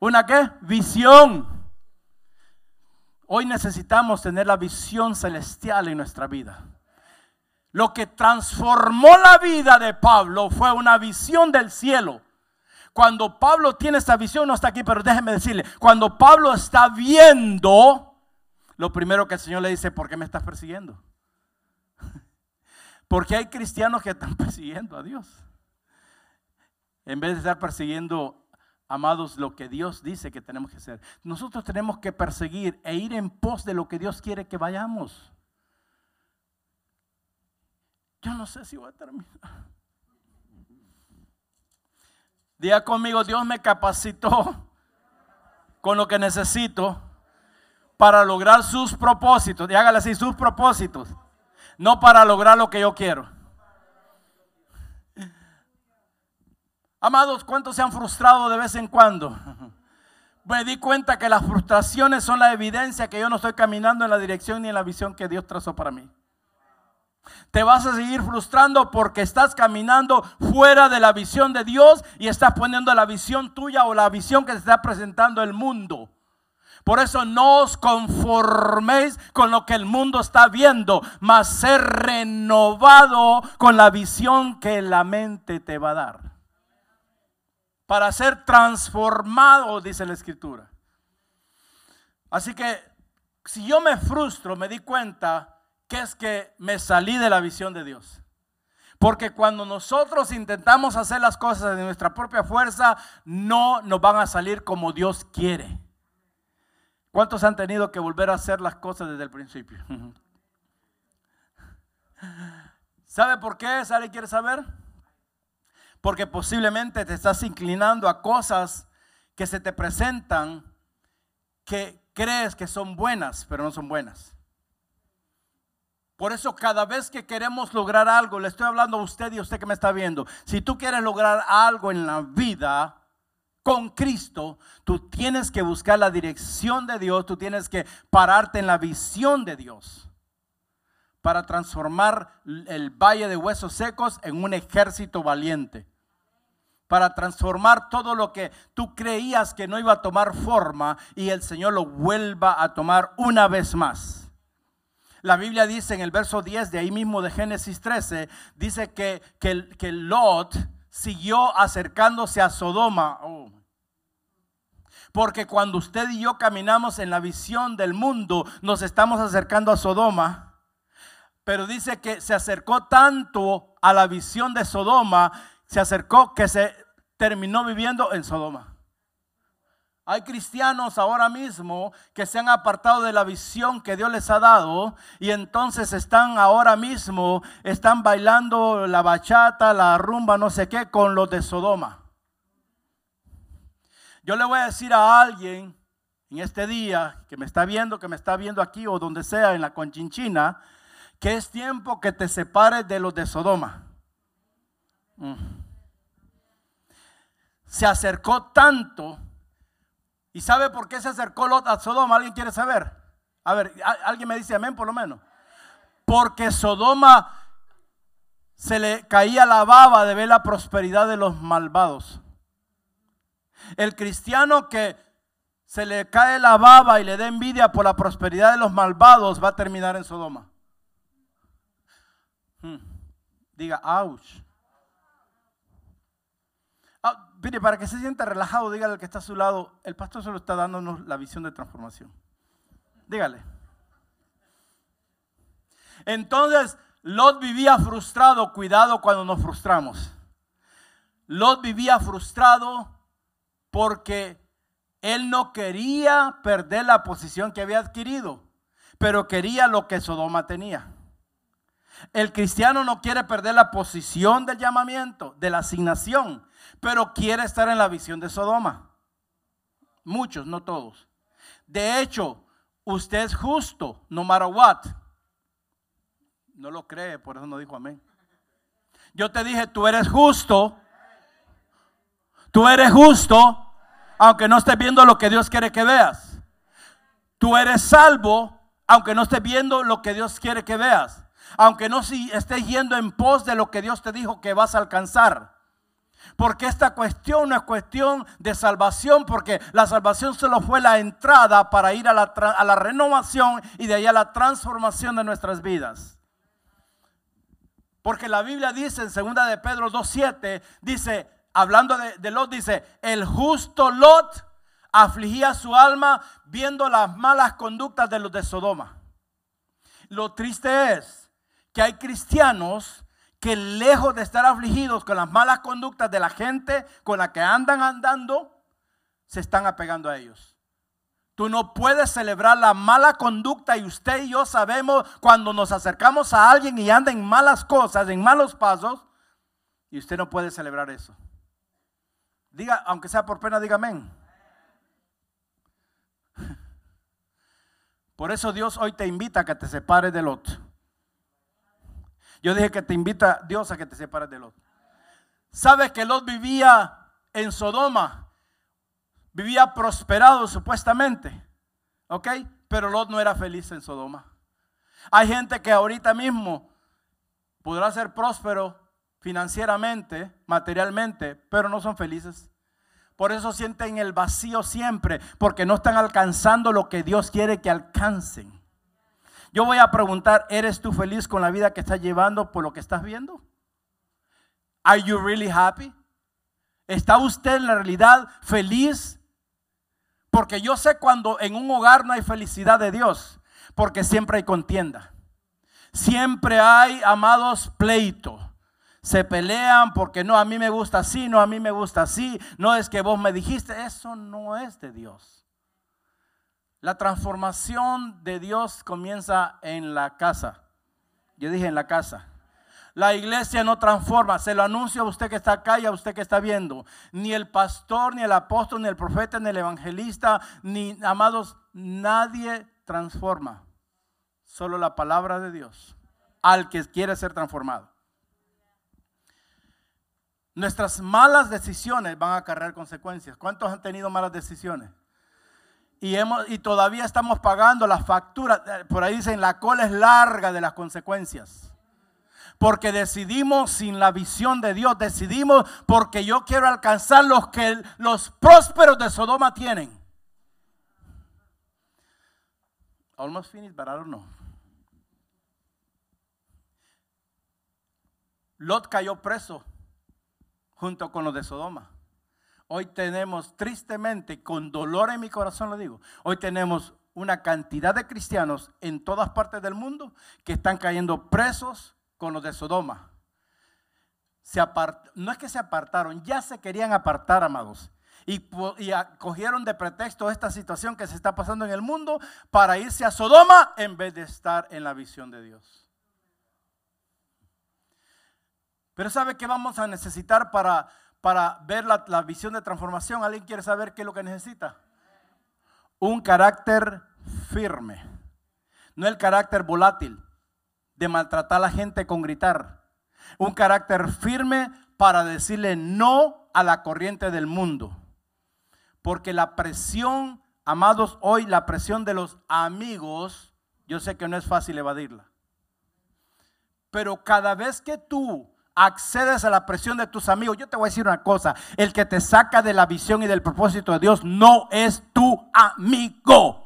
¿Una qué? Visión. Hoy necesitamos tener la visión celestial en nuestra vida. Lo que transformó la vida de Pablo fue una visión del cielo. Cuando Pablo tiene esta visión, no está aquí, pero déjeme decirle, cuando Pablo está viendo, lo primero que el Señor le dice, ¿por qué me estás persiguiendo? Porque hay cristianos que están persiguiendo a Dios. En vez de estar persiguiendo, amados, lo que Dios dice que tenemos que hacer. Nosotros tenemos que perseguir e ir en pos de lo que Dios quiere que vayamos. Yo no sé si voy a terminar. Diga conmigo, Dios me capacitó con lo que necesito para lograr sus propósitos. Y hágale así, sus propósitos. No para lograr lo que yo quiero. Amados, ¿cuántos se han frustrado de vez en cuando? Me di cuenta que las frustraciones son la evidencia que yo no estoy caminando en la dirección ni en la visión que Dios trazó para mí. Te vas a seguir frustrando porque estás caminando fuera de la visión de Dios y estás poniendo la visión tuya o la visión que te está presentando el mundo. Por eso no os conforméis con lo que el mundo está viendo, mas ser renovado con la visión que la mente te va a dar. Para ser transformado, dice la escritura. Así que si yo me frustro, me di cuenta que es que me salí de la visión de Dios. Porque cuando nosotros intentamos hacer las cosas de nuestra propia fuerza, no nos van a salir como Dios quiere. ¿Cuántos han tenido que volver a hacer las cosas desde el principio? ¿Sabe por qué? ¿Alguien quiere saber? Porque posiblemente te estás inclinando a cosas que se te presentan que crees que son buenas, pero no son buenas. Por eso cada vez que queremos lograr algo, le estoy hablando a usted y a usted que me está viendo, si tú quieres lograr algo en la vida con Cristo, tú tienes que buscar la dirección de Dios, tú tienes que pararte en la visión de Dios para transformar el valle de huesos secos en un ejército valiente para transformar todo lo que tú creías que no iba a tomar forma y el Señor lo vuelva a tomar una vez más. La Biblia dice en el verso 10 de ahí mismo de Génesis 13, dice que, que, Lot siguió acercándose a Sodoma. Oh. Porque cuando usted y yo caminamos en la visión del mundo, nos estamos acercando a Sodoma. Pero dice que se acercó tanto a la visión de Sodoma se acercó que se terminó viviendo en Sodoma. Hay cristianos ahora mismo que se han apartado de la visión que Dios les ha dado y entonces están ahora mismo, están bailando la bachata, la rumba, no sé qué, con los de Sodoma. Yo le voy a decir a alguien en este día que me está viendo, que me está viendo aquí o donde sea en la Conchinchina, que es tiempo que te separes de los de Sodoma. Mm se acercó tanto. ¿Y sabe por qué se acercó Lot a Sodoma? ¿Alguien quiere saber? A ver, alguien me dice amén por lo menos. Porque Sodoma se le caía la baba de ver la prosperidad de los malvados. El cristiano que se le cae la baba y le da envidia por la prosperidad de los malvados va a terminar en Sodoma. Hmm. Diga, ouch. Ah, para que se sienta relajado, dígale al que está a su lado, el pastor solo está dándonos la visión de transformación. Dígale. Entonces, Lot vivía frustrado, cuidado cuando nos frustramos. Lot vivía frustrado porque él no quería perder la posición que había adquirido, pero quería lo que Sodoma tenía. El cristiano no quiere perder la posición del llamamiento, de la asignación, pero quiere estar en la visión de Sodoma. Muchos, no todos. De hecho, usted es justo, no matter what. No lo cree, por eso no dijo amén. Yo te dije, tú eres justo. Tú eres justo, aunque no estés viendo lo que Dios quiere que veas. Tú eres salvo, aunque no estés viendo lo que Dios quiere que veas. Aunque no si estés yendo en pos de lo que Dios te dijo que vas a alcanzar. Porque esta cuestión no es cuestión de salvación, porque la salvación solo fue la entrada para ir a la, renovación y de ahí a la transformación de nuestras vidas. Porque la Biblia dice en 2 de Pedro 2.7, dice, hablando de Lot, dice, el justo Lot afligía su alma viendo las malas conductas de los de Sodoma. Lo triste es que hay cristianos que lejos de estar afligidos con las malas conductas de la gente con la que andan andando, se están apegando a ellos. Tú no puedes celebrar la mala conducta y usted y yo sabemos cuando nos acercamos a alguien y anda en malas cosas, en malos pasos, y usted no puede celebrar eso. Diga, aunque sea por pena, diga amén. Por eso Dios hoy te invita a que te separes del otro. Yo dije que te invita Dios a que te separes de Lot. ¿Sabes que Lot vivía en Sodoma? Vivía prosperado supuestamente. ¿Ok? Pero Lot no era feliz en Sodoma. Hay gente que ahorita mismo podrá ser próspero financieramente, materialmente, pero no son felices. Por eso sienten el vacío siempre, porque no están alcanzando lo que Dios quiere que alcancen. Yo voy a preguntar, ¿eres tú feliz con la vida que estás llevando por lo que estás viendo? Are you really happy? ¿Está usted en la realidad feliz? Porque yo sé cuando en un hogar no hay felicidad de Dios, porque siempre hay contienda. Siempre hay, amados, pleito. Se pelean porque no, a mí me gusta así, no, a mí me gusta así, no es que vos me dijiste, eso no es de Dios. La transformación de Dios comienza en la casa. Yo dije en la casa. La iglesia no transforma, se lo anuncio a usted que está acá y a usted que está viendo. Ni el pastor, ni el apóstol, ni el profeta, ni el evangelista, ni amados, nadie transforma. Solo la palabra de Dios al que quiere ser transformado. Nuestras malas decisiones van a acarrear consecuencias. ¿Cuántos han tenido malas decisiones? Y, hemos, y todavía estamos pagando las facturas. Eh, por ahí dicen, la cola es larga de las consecuencias. Porque decidimos sin la visión de Dios. Decidimos porque yo quiero alcanzar los que los prósperos de Sodoma tienen. Almost finished, but I don't know. Lot cayó preso junto con los de Sodoma. Hoy tenemos, tristemente, con dolor en mi corazón lo digo, hoy tenemos una cantidad de cristianos en todas partes del mundo que están cayendo presos con los de Sodoma. No es que se apartaron, ya se querían apartar, amados. Y cogieron de pretexto esta situación que se está pasando en el mundo para irse a Sodoma en vez de estar en la visión de Dios. Pero ¿sabe qué vamos a necesitar para, para ver la, visión de transformación? ¿Alguien quiere saber qué es lo que necesita? Un carácter firme. No el carácter volátil de maltratar a la gente con gritar. Un carácter firme para decirle no a la corriente del mundo. Porque la presión, amados, hoy la presión de los amigos, yo sé que no es fácil evadirla. Pero cada vez que tú accedes a la presión de tus amigos, yo te voy a decir una cosa, el que te saca de la visión y del propósito de Dios no es tu amigo.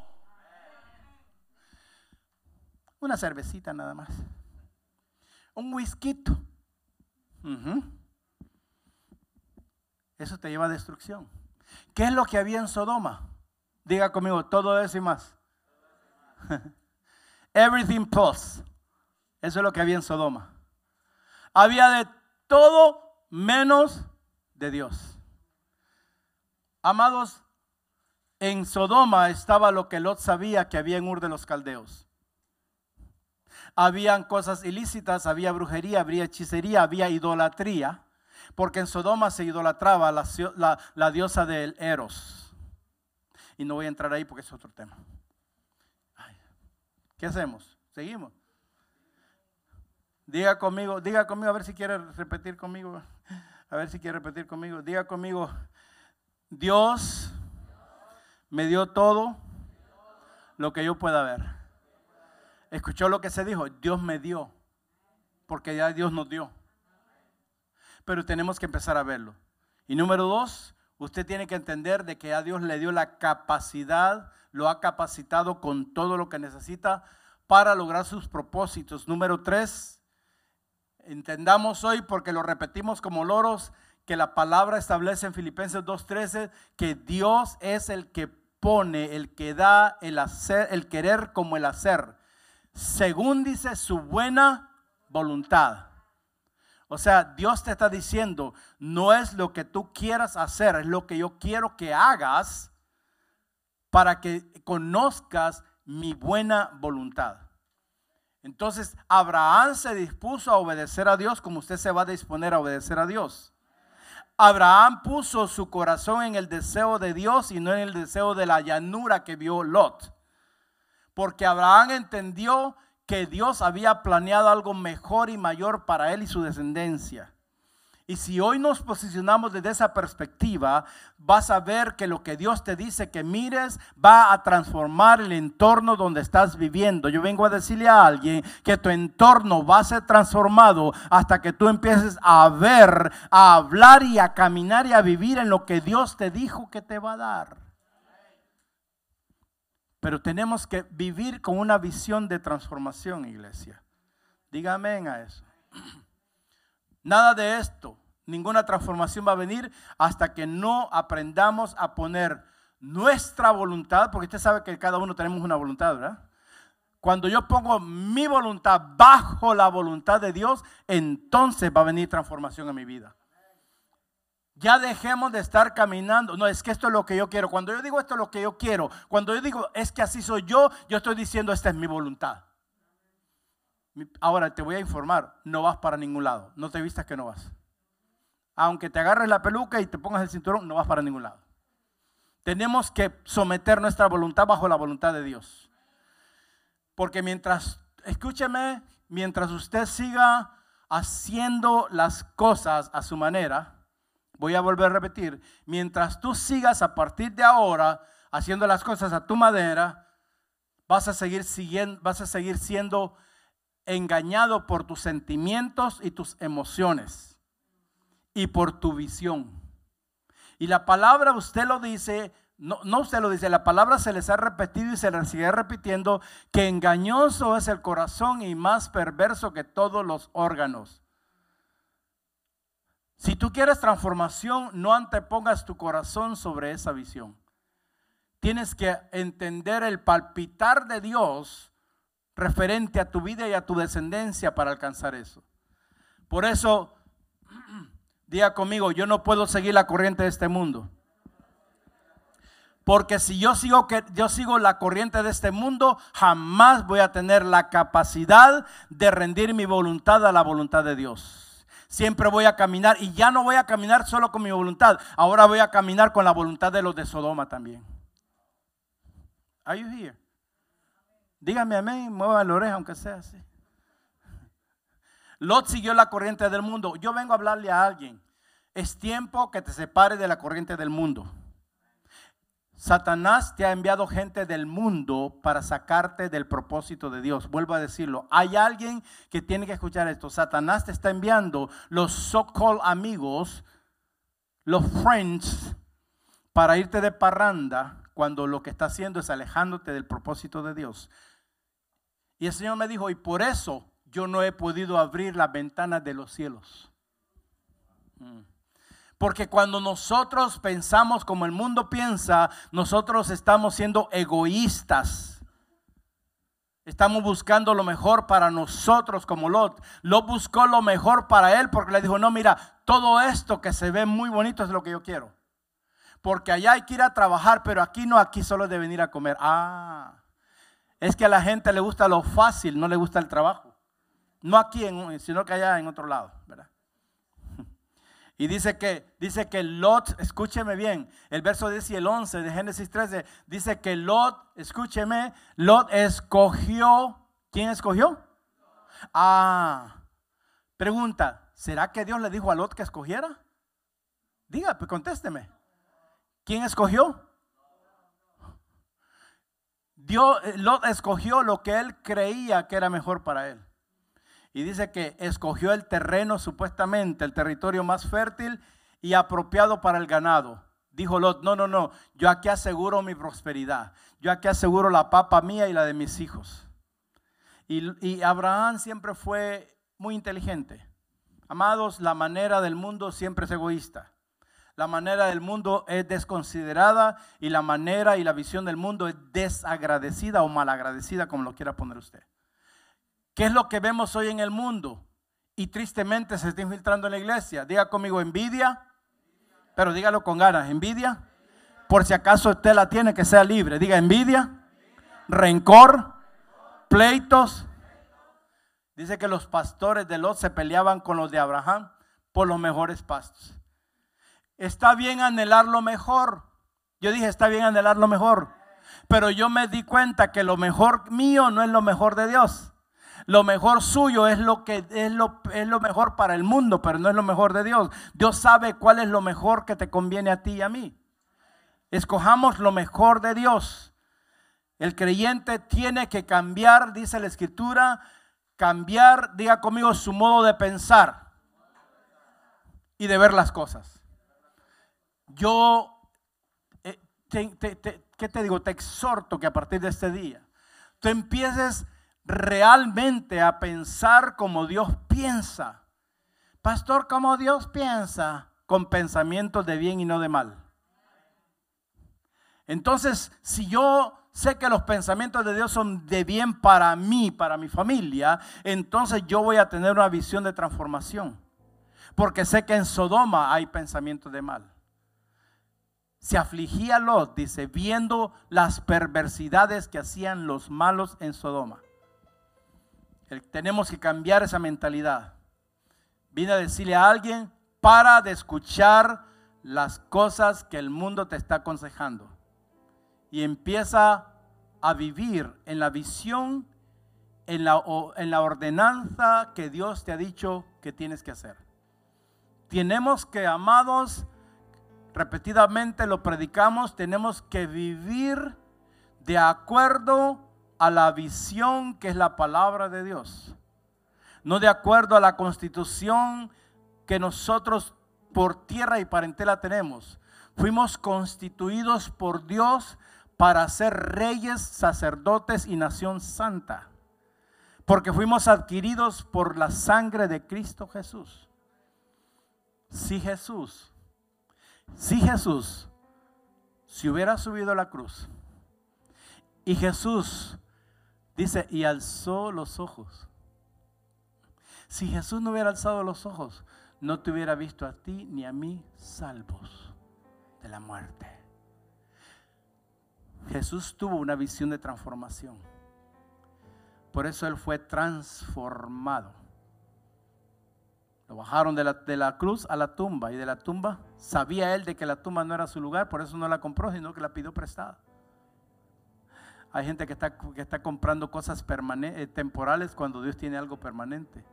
Una cervecita nada más. Un whisky. Eso te lleva a destrucción. ¿Qué es lo que había en Sodoma? Diga conmigo, todo eso y más. Everything plus. Eso es lo que había en Sodoma había de todo menos de Dios. Amados, en Sodoma estaba lo que Lot sabía que había en Ur de los Caldeos. Habían cosas ilícitas, había brujería, había hechicería, había idolatría, porque en Sodoma se idolatraba la, la diosa del Eros. Y no voy a entrar ahí porque es otro tema. ¿Qué hacemos? ¿Seguimos? Diga conmigo, diga conmigo, a ver si quiere repetir conmigo. A ver si quiere repetir conmigo. Diga conmigo, Dios me dio todo lo que yo pueda ver. Escuchó lo que se dijo, Dios me dio, porque ya Dios nos dio. Pero tenemos que empezar a verlo. Y número dos, usted tiene que entender de que a Dios le dio la capacidad, lo ha capacitado con todo lo que necesita para lograr sus propósitos. Número tres, Entendamos hoy, porque lo repetimos como loros, que la palabra establece en Filipenses 2.13 que Dios es el que pone, el que da el hacer, el querer como el hacer, según dice su buena voluntad. O sea, Dios te está diciendo, no es lo que tú quieras hacer, es lo que yo quiero que hagas para que conozcas mi buena voluntad. Entonces, Abraham se dispuso a obedecer a Dios como usted se va a disponer a obedecer a Dios. Abraham puso su corazón en el deseo de Dios y no en el deseo de la llanura que vio Lot. Porque Abraham entendió que Dios había planeado algo mejor y mayor para él y su descendencia. Y si hoy nos posicionamos desde esa perspectiva, vas a ver que lo que Dios te dice que mires va a transformar el entorno donde estás viviendo. Yo vengo a decirle a alguien que tu entorno va a ser transformado hasta que tú empieces a ver, a hablar y a caminar y a vivir en lo que Dios te dijo que te va a dar. Pero tenemos que vivir con una visión de transformación, iglesia. Dígame a eso. Nada de esto, ninguna transformación va a venir hasta que no aprendamos a poner nuestra voluntad, porque usted sabe que cada uno tenemos una voluntad, ¿verdad? Cuando yo pongo mi voluntad bajo la voluntad de Dios, entonces va a venir transformación en mi vida. Ya dejemos de estar caminando. No, es que esto es lo que yo quiero. Cuando yo digo esto es lo que yo quiero, cuando yo digo es que así soy yo, yo estoy diciendo esta es mi voluntad. Ahora te voy a informar, no vas para ningún lado. No te vistas que no vas. Aunque te agarres la peluca y te pongas el cinturón, no vas para ningún lado. Tenemos que someter nuestra voluntad bajo la voluntad de Dios. Porque mientras, escúcheme, mientras usted siga haciendo las cosas a su manera, voy a volver a repetir, mientras tú sigas a partir de ahora haciendo las cosas a tu manera, vas a seguir, siguiendo, vas a seguir siendo engañado por tus sentimientos y tus emociones y por tu visión. Y la palabra usted lo dice, no, no usted lo dice, la palabra se les ha repetido y se les sigue repitiendo que engañoso es el corazón y más perverso que todos los órganos. Si tú quieres transformación, no antepongas tu corazón sobre esa visión. Tienes que entender el palpitar de Dios referente a tu vida y a tu descendencia para alcanzar eso. Por eso, diga conmigo, yo no puedo seguir la corriente de este mundo. Porque si yo sigo, que, yo sigo la corriente de este mundo, jamás voy a tener la capacidad de rendir mi voluntad a la voluntad de Dios. Siempre voy a caminar y ya no voy a caminar solo con mi voluntad. Ahora voy a caminar con la voluntad de los de Sodoma también. Are you here? Dígame amén, mueva la oreja aunque sea así. Lot siguió la corriente del mundo. Yo vengo a hablarle a alguien. Es tiempo que te separe de la corriente del mundo. Satanás te ha enviado gente del mundo para sacarte del propósito de Dios. Vuelvo a decirlo. Hay alguien que tiene que escuchar esto. Satanás te está enviando los so-called amigos, los friends, para irte de parranda cuando lo que está haciendo es alejándote del propósito de Dios. Y el Señor me dijo, y por eso yo no he podido abrir las ventanas de los cielos. Mm. Porque cuando nosotros pensamos como el mundo piensa, nosotros estamos siendo egoístas. Estamos buscando lo mejor para nosotros como Lot. Lot buscó lo mejor para él porque le dijo, no, mira, todo esto que se ve muy bonito es lo que yo quiero. Porque allá hay que ir a trabajar, pero aquí no, aquí solo es de venir a comer. Ah, es que a la gente le gusta lo fácil, no le gusta el trabajo. No aquí, sino que allá en otro lado, ¿verdad? Y dice que, dice que Lot, escúcheme bien, el verso 10 y el 11 de Génesis 13, dice que Lot, escúcheme, Lot escogió, ¿quién escogió? Ah, pregunta, ¿será que Dios le dijo a Lot que escogiera? Diga, pues contésteme. ¿Quién escogió? Dios, eh, Lot escogió lo que él creía que era mejor para él. Y dice que escogió el terreno supuestamente, el territorio más fértil y apropiado para el ganado. Dijo Lot, no, no, no, yo aquí aseguro mi prosperidad. Yo aquí aseguro la papa mía y la de mis hijos. Y, y Abraham siempre fue muy inteligente. Amados, la manera del mundo siempre es egoísta. La manera del mundo es desconsiderada y la manera y la visión del mundo es desagradecida o malagradecida, como lo quiera poner usted. ¿Qué es lo que vemos hoy en el mundo? Y tristemente se está infiltrando en la iglesia. Diga conmigo envidia, pero dígalo con ganas, envidia. Por si acaso usted la tiene, que sea libre. Diga envidia, rencor, pleitos. Dice que los pastores de Lot se peleaban con los de Abraham por los mejores pastos. Está bien anhelar lo mejor. Yo dije, está bien anhelar lo mejor. Pero yo me di cuenta que lo mejor mío no es lo mejor de Dios. Lo mejor suyo es lo que es lo, es lo mejor para el mundo, pero no es lo mejor de Dios. Dios sabe cuál es lo mejor que te conviene a ti y a mí. Escojamos lo mejor de Dios. El creyente tiene que cambiar, dice la escritura, cambiar, diga conmigo, su modo de pensar y de ver las cosas yo, eh, ¿qué te digo? Te exhorto que a partir de este día, tú empieces realmente a pensar como Dios piensa. Pastor, como Dios piensa, con pensamientos de bien y no de mal. Entonces, si yo sé que los pensamientos de Dios son de bien para mí, para mi familia, entonces yo voy a tener una visión de transformación. Porque sé que en Sodoma hay pensamientos de mal. Se afligía Lot, dice, viendo las perversidades que hacían los malos en Sodoma. Tenemos que cambiar esa mentalidad. Vine a decirle a alguien, para de escuchar las cosas que el mundo te está aconsejando. Y empieza a vivir en la visión, en la, en la ordenanza que Dios te ha dicho que tienes que hacer. Tenemos que, amados, repetidamente lo predicamos, tenemos que vivir de acuerdo a la visión que es la palabra de Dios. No de acuerdo a la constitución que nosotros por tierra y parentela tenemos. Fuimos constituidos por Dios para ser reyes, sacerdotes y nación santa. Porque fuimos adquiridos por la sangre de Cristo Jesús. Si Jesús, si Jesús, si hubiera subido a la cruz y Jesús dice, y alzó los ojos. Si Jesús no hubiera alzado los ojos, no te hubiera visto a ti ni a mí salvos de la muerte. Jesús tuvo una visión de transformación. Por eso Él fue transformado. Lo bajaron de la, de la, cruz a la tumba y de la tumba sabía Él de que la tumba no era su lugar, por eso no la compró, sino que la pidió prestada. Hay gente que está, que está comprando cosas eh, temporales cuando Dios tiene algo permanente.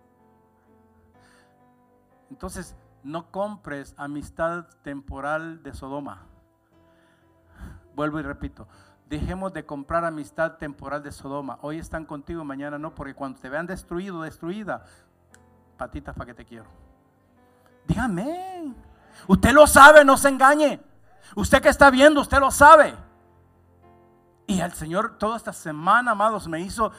Entonces, no compres amistad temporal de Sodoma. Vuelvo y repito, dejemos de comprar amistad temporal de Sodoma. Hoy están contigo, mañana no, porque cuando te vean destruido, destruida, patitas para que te quiero. Dígame, usted lo sabe, no se engañe. Usted que está viendo, usted lo sabe. Y el Señor toda esta semana, amados, me hizo,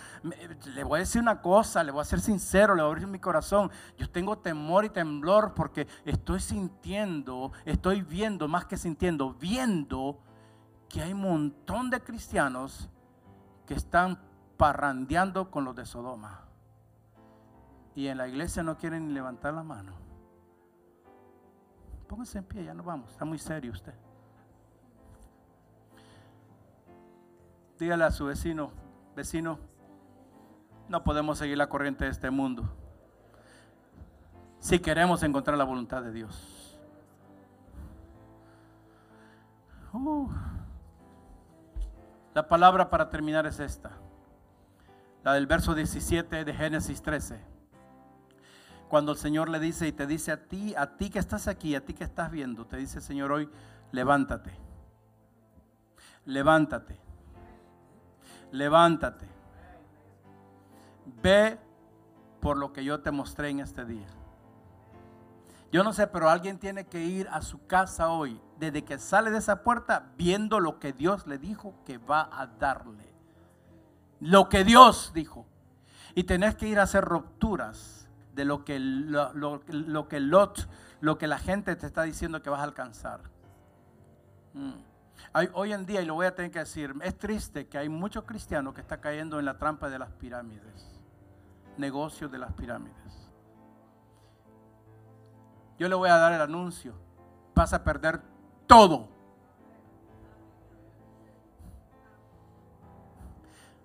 le voy a decir una cosa, le voy a ser sincero, le voy a abrir mi corazón. Yo tengo temor y temblor porque estoy sintiendo, estoy viendo, más que sintiendo, viendo que hay un montón de cristianos que están parrandeando con los de Sodoma. Y en la iglesia no quieren ni levantar la mano. Póngase en pie, ya no vamos, está muy serio usted. Dígale a su vecino, vecino, no podemos seguir la corriente de este mundo si queremos encontrar la voluntad de Dios. Uh. La palabra para terminar es esta, la del verso 17 de Génesis 13. Cuando el Señor le dice y te dice a ti, a ti que estás aquí, a ti que estás viendo, te dice Señor hoy, levántate, levántate levántate, ve por lo que yo te mostré en este día. Yo no sé, pero alguien tiene que ir a su casa hoy, desde que sale de esa puerta, viendo lo que Dios le dijo que va a darle. Lo que Dios dijo. Y tenés que ir a hacer rupturas de lo que, lo, que Lot, lo que la gente te está diciendo que vas a alcanzar. Mm hoy en día, y lo voy a tener que decir, es triste que hay muchos cristianos que están cayendo en la trampa de las pirámides, negocios de las pirámides. Yo le voy a dar el anuncio, vas a perder todo.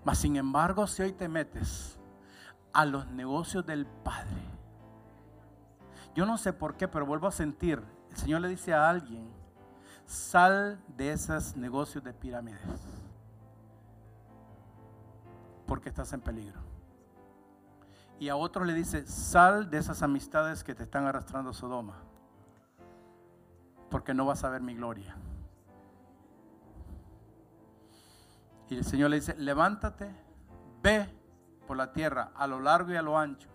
Mas sin embargo, si hoy te metes a los negocios del Padre, yo no sé por qué, pero vuelvo a sentir, el Señor le dice a alguien, Sal de esos negocios de pirámides. Porque estás en peligro. Y a otro le dice, sal de esas amistades que te están arrastrando a Sodoma. Porque no vas a ver mi gloria. Y el Señor le dice, levántate, ve por la tierra a lo largo y a lo ancho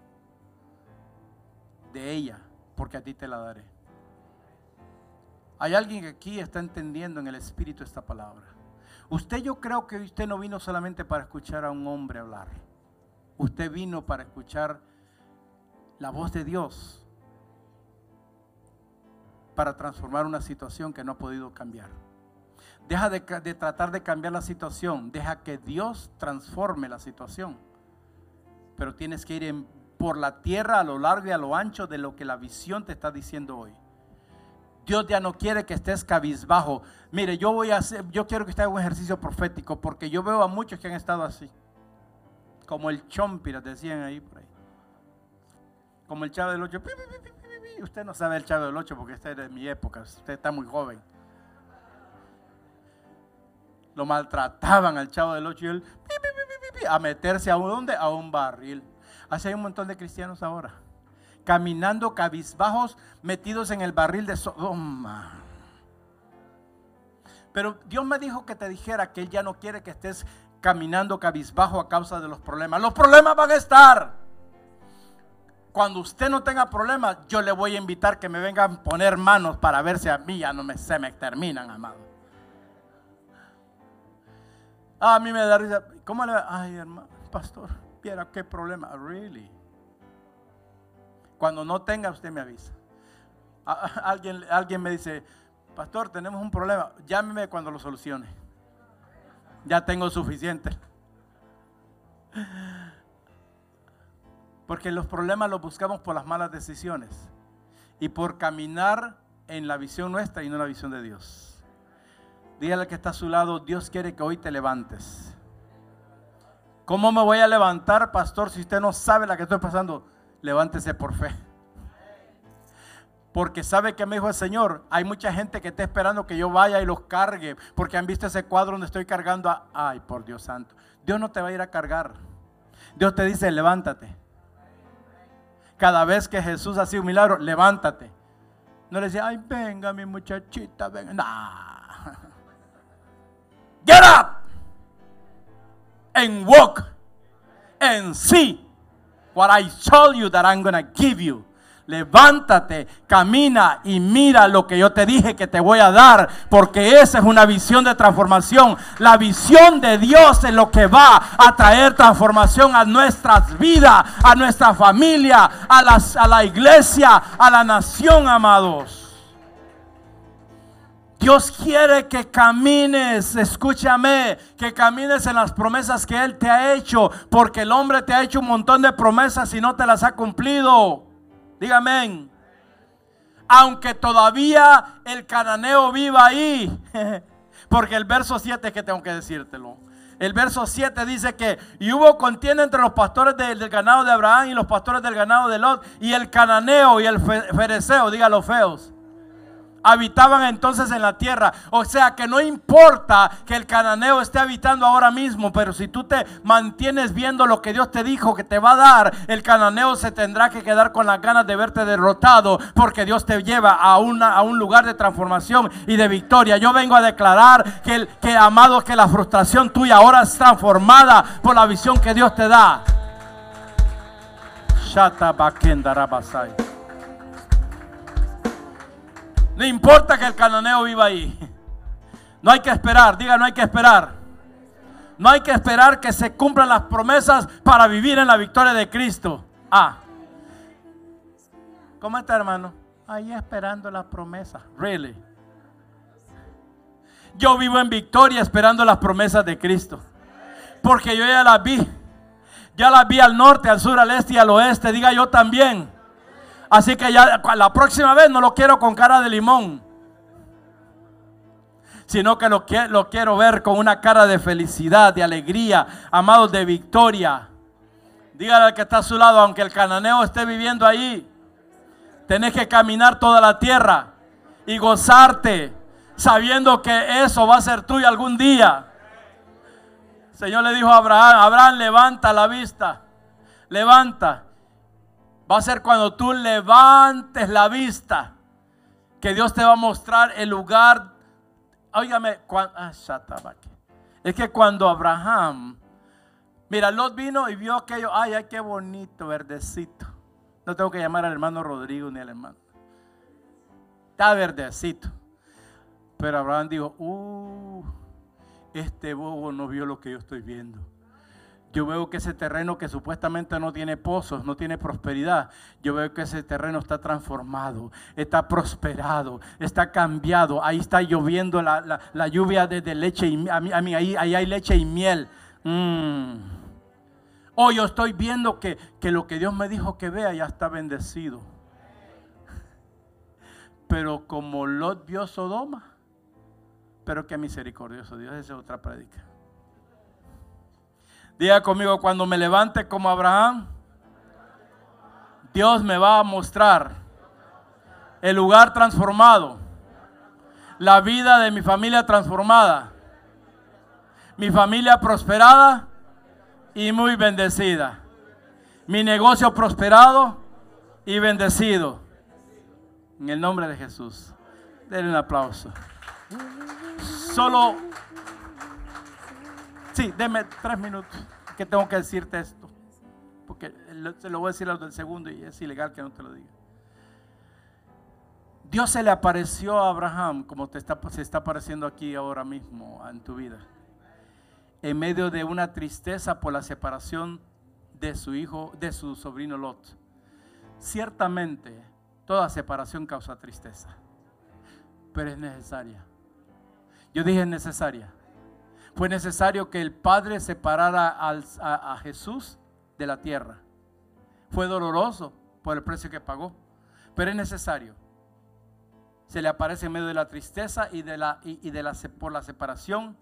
de ella, porque a ti te la daré. Hay alguien que aquí está entendiendo en el Espíritu esta palabra. Usted yo creo que usted no vino solamente para escuchar a un hombre hablar. Usted vino para escuchar la voz de Dios para transformar una situación que no ha podido cambiar. Deja de, de tratar de cambiar la situación. Deja que Dios transforme la situación. Pero tienes que ir en por la tierra a lo largo y a lo ancho de lo que la visión te está diciendo hoy. Dios ya no quiere que estés cabizbajo. Mire, yo voy a hacer, yo quiero que esté un ejercicio profético porque yo veo a muchos que han estado así. Como el chompira, decían ahí por ahí. Como el chavo del ocho. Usted no sabe el chavo del ocho porque este es de mi época. Usted está muy joven. Lo maltrataban al chavo del ocho y él a meterse a dónde? A un barril. Así hay un montón de cristianos ahora, caminando cabizbajos, metidos en el barril de Sodoma. Pero Dios me dijo que te dijera que Él ya no quiere que estés caminando cabizbajo a causa de los problemas. Los problemas van a estar. Cuando usted no tenga problemas, yo le voy a invitar que me vengan a poner manos para ver si a mí ya no me, se me terminan, amado. A mí me da risa. ¿Cómo le Ay, hermano, pastor qué problema. Really. Cuando no tenga, usted me avisa. Alguien, alguien me dice, pastor, tenemos un problema. Llámeme cuando lo solucione. Ya tengo suficiente. Porque los problemas los buscamos por las malas decisiones y por caminar en la visión nuestra y no en la visión de Dios. Dígale que está a su lado, Dios quiere que hoy te levantes. ¿Cómo me voy a levantar, pastor, si usted no sabe la que estoy pasando? Levántese por fe. Porque sabe que me dijo el Señor, hay mucha gente que está esperando que yo vaya y los cargue, porque han visto ese cuadro donde estoy cargando a... Ay, por Dios santo. Dios no te va a ir a cargar. Dios te dice, levántate. Cada vez que Jesús hacía un milagro, levántate. No le decía, ay, venga mi muchachita, venga. Nah. Get up and walk and see what I told you that I'm going to give you. Levántate, camina y mira lo que yo te dije que te voy a dar, porque esa es una visión de transformación. La visión de Dios es lo que va a traer transformación a nuestras vidas, a nuestra familia, a, las, a la iglesia, a la nación, amados. Dios quiere que camines, escúchame, que camines en las promesas que Él te ha hecho, porque el hombre te ha hecho un montón de promesas y no te las ha cumplido. Dígame. Aunque todavía el cananeo viva ahí, porque el verso 7 es que tengo que decírtelo. El verso 7 dice que y hubo contienda entre los pastores del, ganado de Abraham y los pastores del ganado de Lot y el cananeo y el fereceo, feos habitaban entonces en la tierra. O sea que no importa que el cananeo esté habitando ahora mismo, pero si tú te mantienes viendo lo que Dios te dijo que te va a dar, el cananeo se tendrá que quedar con las ganas de verte derrotado, porque Dios te lleva a, una, a un lugar de transformación y de victoria. Yo vengo a declarar que, el, que amado, que la frustración tuya ahora es transformada por la visión que Dios te da. Shata no importa que el cananeo viva ahí. No hay que esperar, diga, no hay que esperar. No hay que esperar que se cumplan las promesas para vivir en la victoria de Cristo. Ah. ¿Cómo está, hermano? Ahí esperando las promesas. Really. Yo vivo en victoria esperando las promesas de Cristo. Porque yo ya las vi. Ya las vi al norte, al sur, al este y al oeste. Diga yo también. Así que ya la próxima vez no lo quiero con cara de limón, sino que lo, quiero ver con una cara de felicidad, de alegría, amados de victoria. Dígale al que está a su lado, aunque el cananeo esté viviendo ahí, tenés que caminar toda la tierra y gozarte, sabiendo que eso va a ser tuyo algún día. Señor le dijo a Abraham, Abraham levanta la vista, levanta Va a ser cuando tú levantes la vista que Dios te va a mostrar el lugar. Óigame, ah, es que cuando Abraham, mira, Lot vino y vio aquello, ay, ay, qué bonito, verdecito. No tengo que llamar al hermano Rodrigo ni al hermano. Está verdecito. Pero Abraham dijo, uh, este bobo no vio lo que yo estoy viendo. Yo veo que ese terreno que supuestamente no tiene pozos, no tiene prosperidad, yo veo que ese terreno está transformado, está prosperado, está cambiado. Ahí está lloviendo la, lluvia de, leche y a mí, ahí, ahí, hay leche y miel. Mm. Oh, yo estoy viendo que, que lo que Dios me dijo que vea ya está bendecido. Pero como Lot vio Sodoma, pero qué misericordioso Dios, esa es otra predica. Diga conmigo, cuando me levante como Abraham, Dios me va a mostrar el lugar transformado, la vida de mi familia transformada, mi familia prosperada y muy bendecida, mi negocio prosperado y bendecido. En el nombre de Jesús. Denle un aplauso. Solo Sí, deme tres minutos que tengo que decirte esto. Porque se lo voy a decir al del segundo y es ilegal que no te lo diga. Dios se le apareció a Abraham como te está, se está apareciendo aquí ahora mismo en tu vida. En medio de una tristeza por la separación de su hijo, de su sobrino Lot. Ciertamente, toda separación causa tristeza, pero es necesaria. Yo dije necesaria fue necesario que el Padre separara a, Jesús de la tierra. Fue doloroso por el precio que pagó, pero es necesario. Se le aparece en medio de la tristeza y, de la, y, por la separación,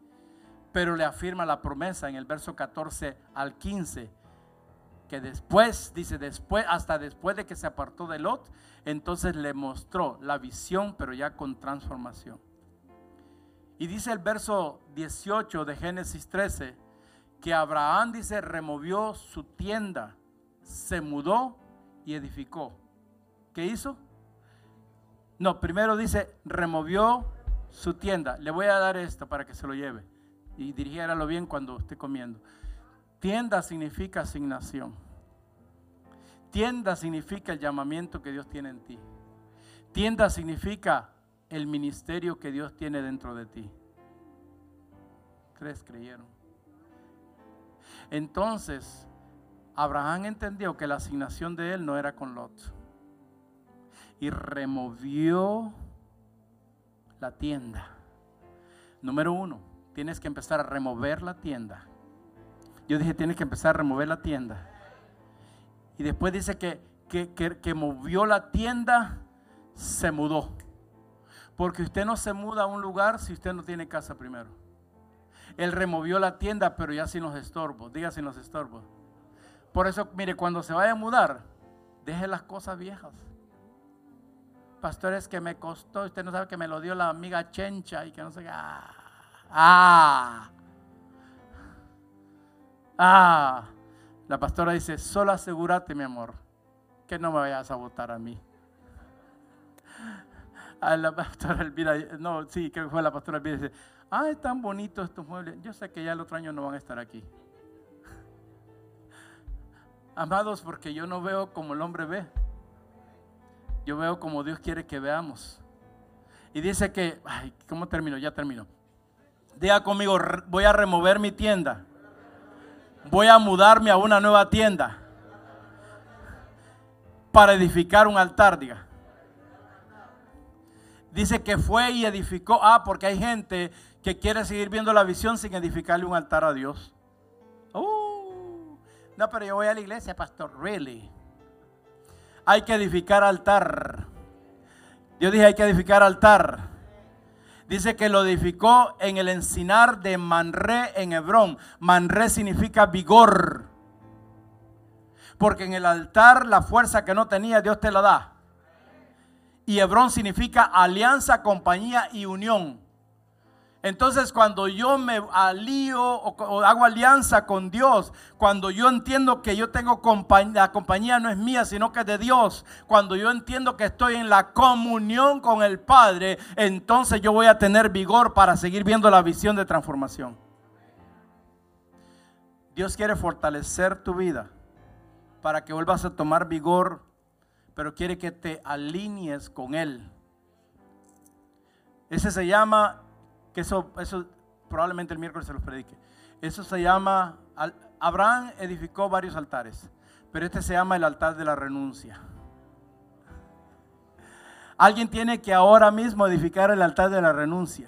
pero le afirma la promesa en el verso 14 al 15, que después, dice después, hasta después de que se apartó de Lot, entonces le mostró la visión, pero ya con transformación. Y dice el verso 18 de Génesis 13 que Abraham dice removió su tienda, se mudó y edificó. ¿Qué hizo? No, primero dice removió su tienda. Le voy a dar esto para que se lo lleve y dirigiéralo bien cuando esté comiendo. Tienda significa asignación. Tienda significa el llamamiento que Dios tiene en ti. Tienda significa el ministerio que Dios tiene dentro de ti. Tres creyeron. Entonces, Abraham entendió que la asignación de él no era con Lot. Y removió la tienda. Número uno, tienes que empezar a remover la tienda. Yo dije, tienes que empezar a remover la tienda. Y después dice que, que, que movió la tienda, se mudó. Porque usted no se muda a un lugar si usted no tiene casa primero. Él removió la tienda, pero ya sin los estorbos. Diga sin los estorbos. Por eso, mire, cuando se vaya a mudar, deje las cosas viejas. Pastores que me costó, usted no sabe que me lo dio la amiga Chencha y que no sé qué. Ah, ah, ah. La pastora dice, solo asegúrate, mi amor, que no me vayas a votar a mí a la pastora Elvira, no, sí, creo que fue la pastora Elvira, dice, ah, están bonitos estos muebles, yo sé que ya el otro año no van a estar aquí. Amados, porque yo no veo como el hombre ve, yo veo como Dios quiere que veamos. Y dice que, ay, ¿cómo termino? Ya termino. Diga conmigo, voy a remover mi tienda. Voy a mudarme a una nueva tienda para edificar un altar, diga. Dice que fue y edificó. Ah, porque hay gente que quiere seguir viendo la visión sin edificarle un altar a Dios. Uh, no, pero yo voy a la iglesia, pastor. Really. Hay que edificar altar. Yo dije, hay que edificar altar. Dice que lo edificó en el encinar de Manré en Hebrón. Manré significa vigor. Porque en el altar la fuerza que no tenía, Dios te la da. Y Hebrón significa alianza, compañía y unión. Entonces cuando yo me alío o, hago alianza con Dios, cuando yo entiendo que yo tengo compañía, la compañía no es mía, sino que es de Dios, cuando yo entiendo que estoy en la comunión con el Padre, entonces yo voy a tener vigor para seguir viendo la visión de transformación. Dios quiere fortalecer tu vida para que vuelvas a tomar vigor pero quiere que te alinees con Él. Ese se llama, que eso, eso probablemente el miércoles se los predique, eso se llama Abraham edificó varios altares, pero este se llama el altar de la renuncia. Alguien tiene que ahora mismo edificar el altar de la renuncia.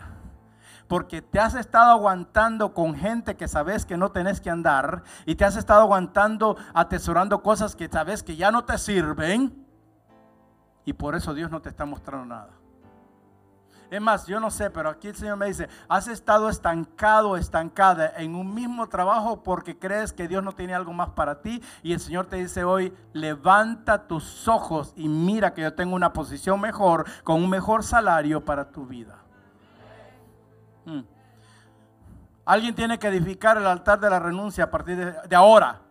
Porque te has estado aguantando con gente que sabes que no tenés que andar y te has estado aguantando atesorando cosas que sabes que ya no te sirven. Y por eso Dios no te está mostrando nada. Es más, yo no sé, pero aquí el Señor me dice, has estado estancado, estancada en un mismo trabajo porque crees que Dios no tiene algo más para ti. Y el Señor te dice hoy, levanta tus ojos y mira que yo tengo una posición mejor, con un mejor salario para tu vida. Hmm. Alguien tiene que edificar el altar de la renuncia a partir de, de ahora.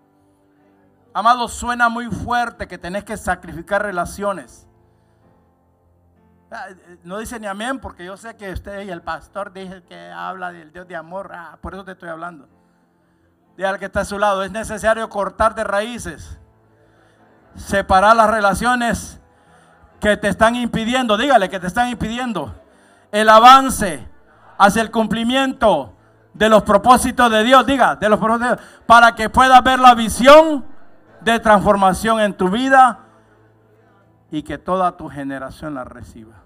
Amado, suena muy fuerte que tenés que sacrificar relaciones. Ah, eh, no dice ni amén porque yo sé que usted y el pastor dice que habla del Dios de amor. Ah, por eso te estoy hablando. Dígale al que está a su lado. Es necesario cortar de raíces. Separar las relaciones que te están impidiendo. Dígale que te están impidiendo el avance hacia el cumplimiento de los propósitos de Dios. Diga, de los propósitos Para que puedas ver la visión de transformación en tu vida y que toda tu generación la reciba.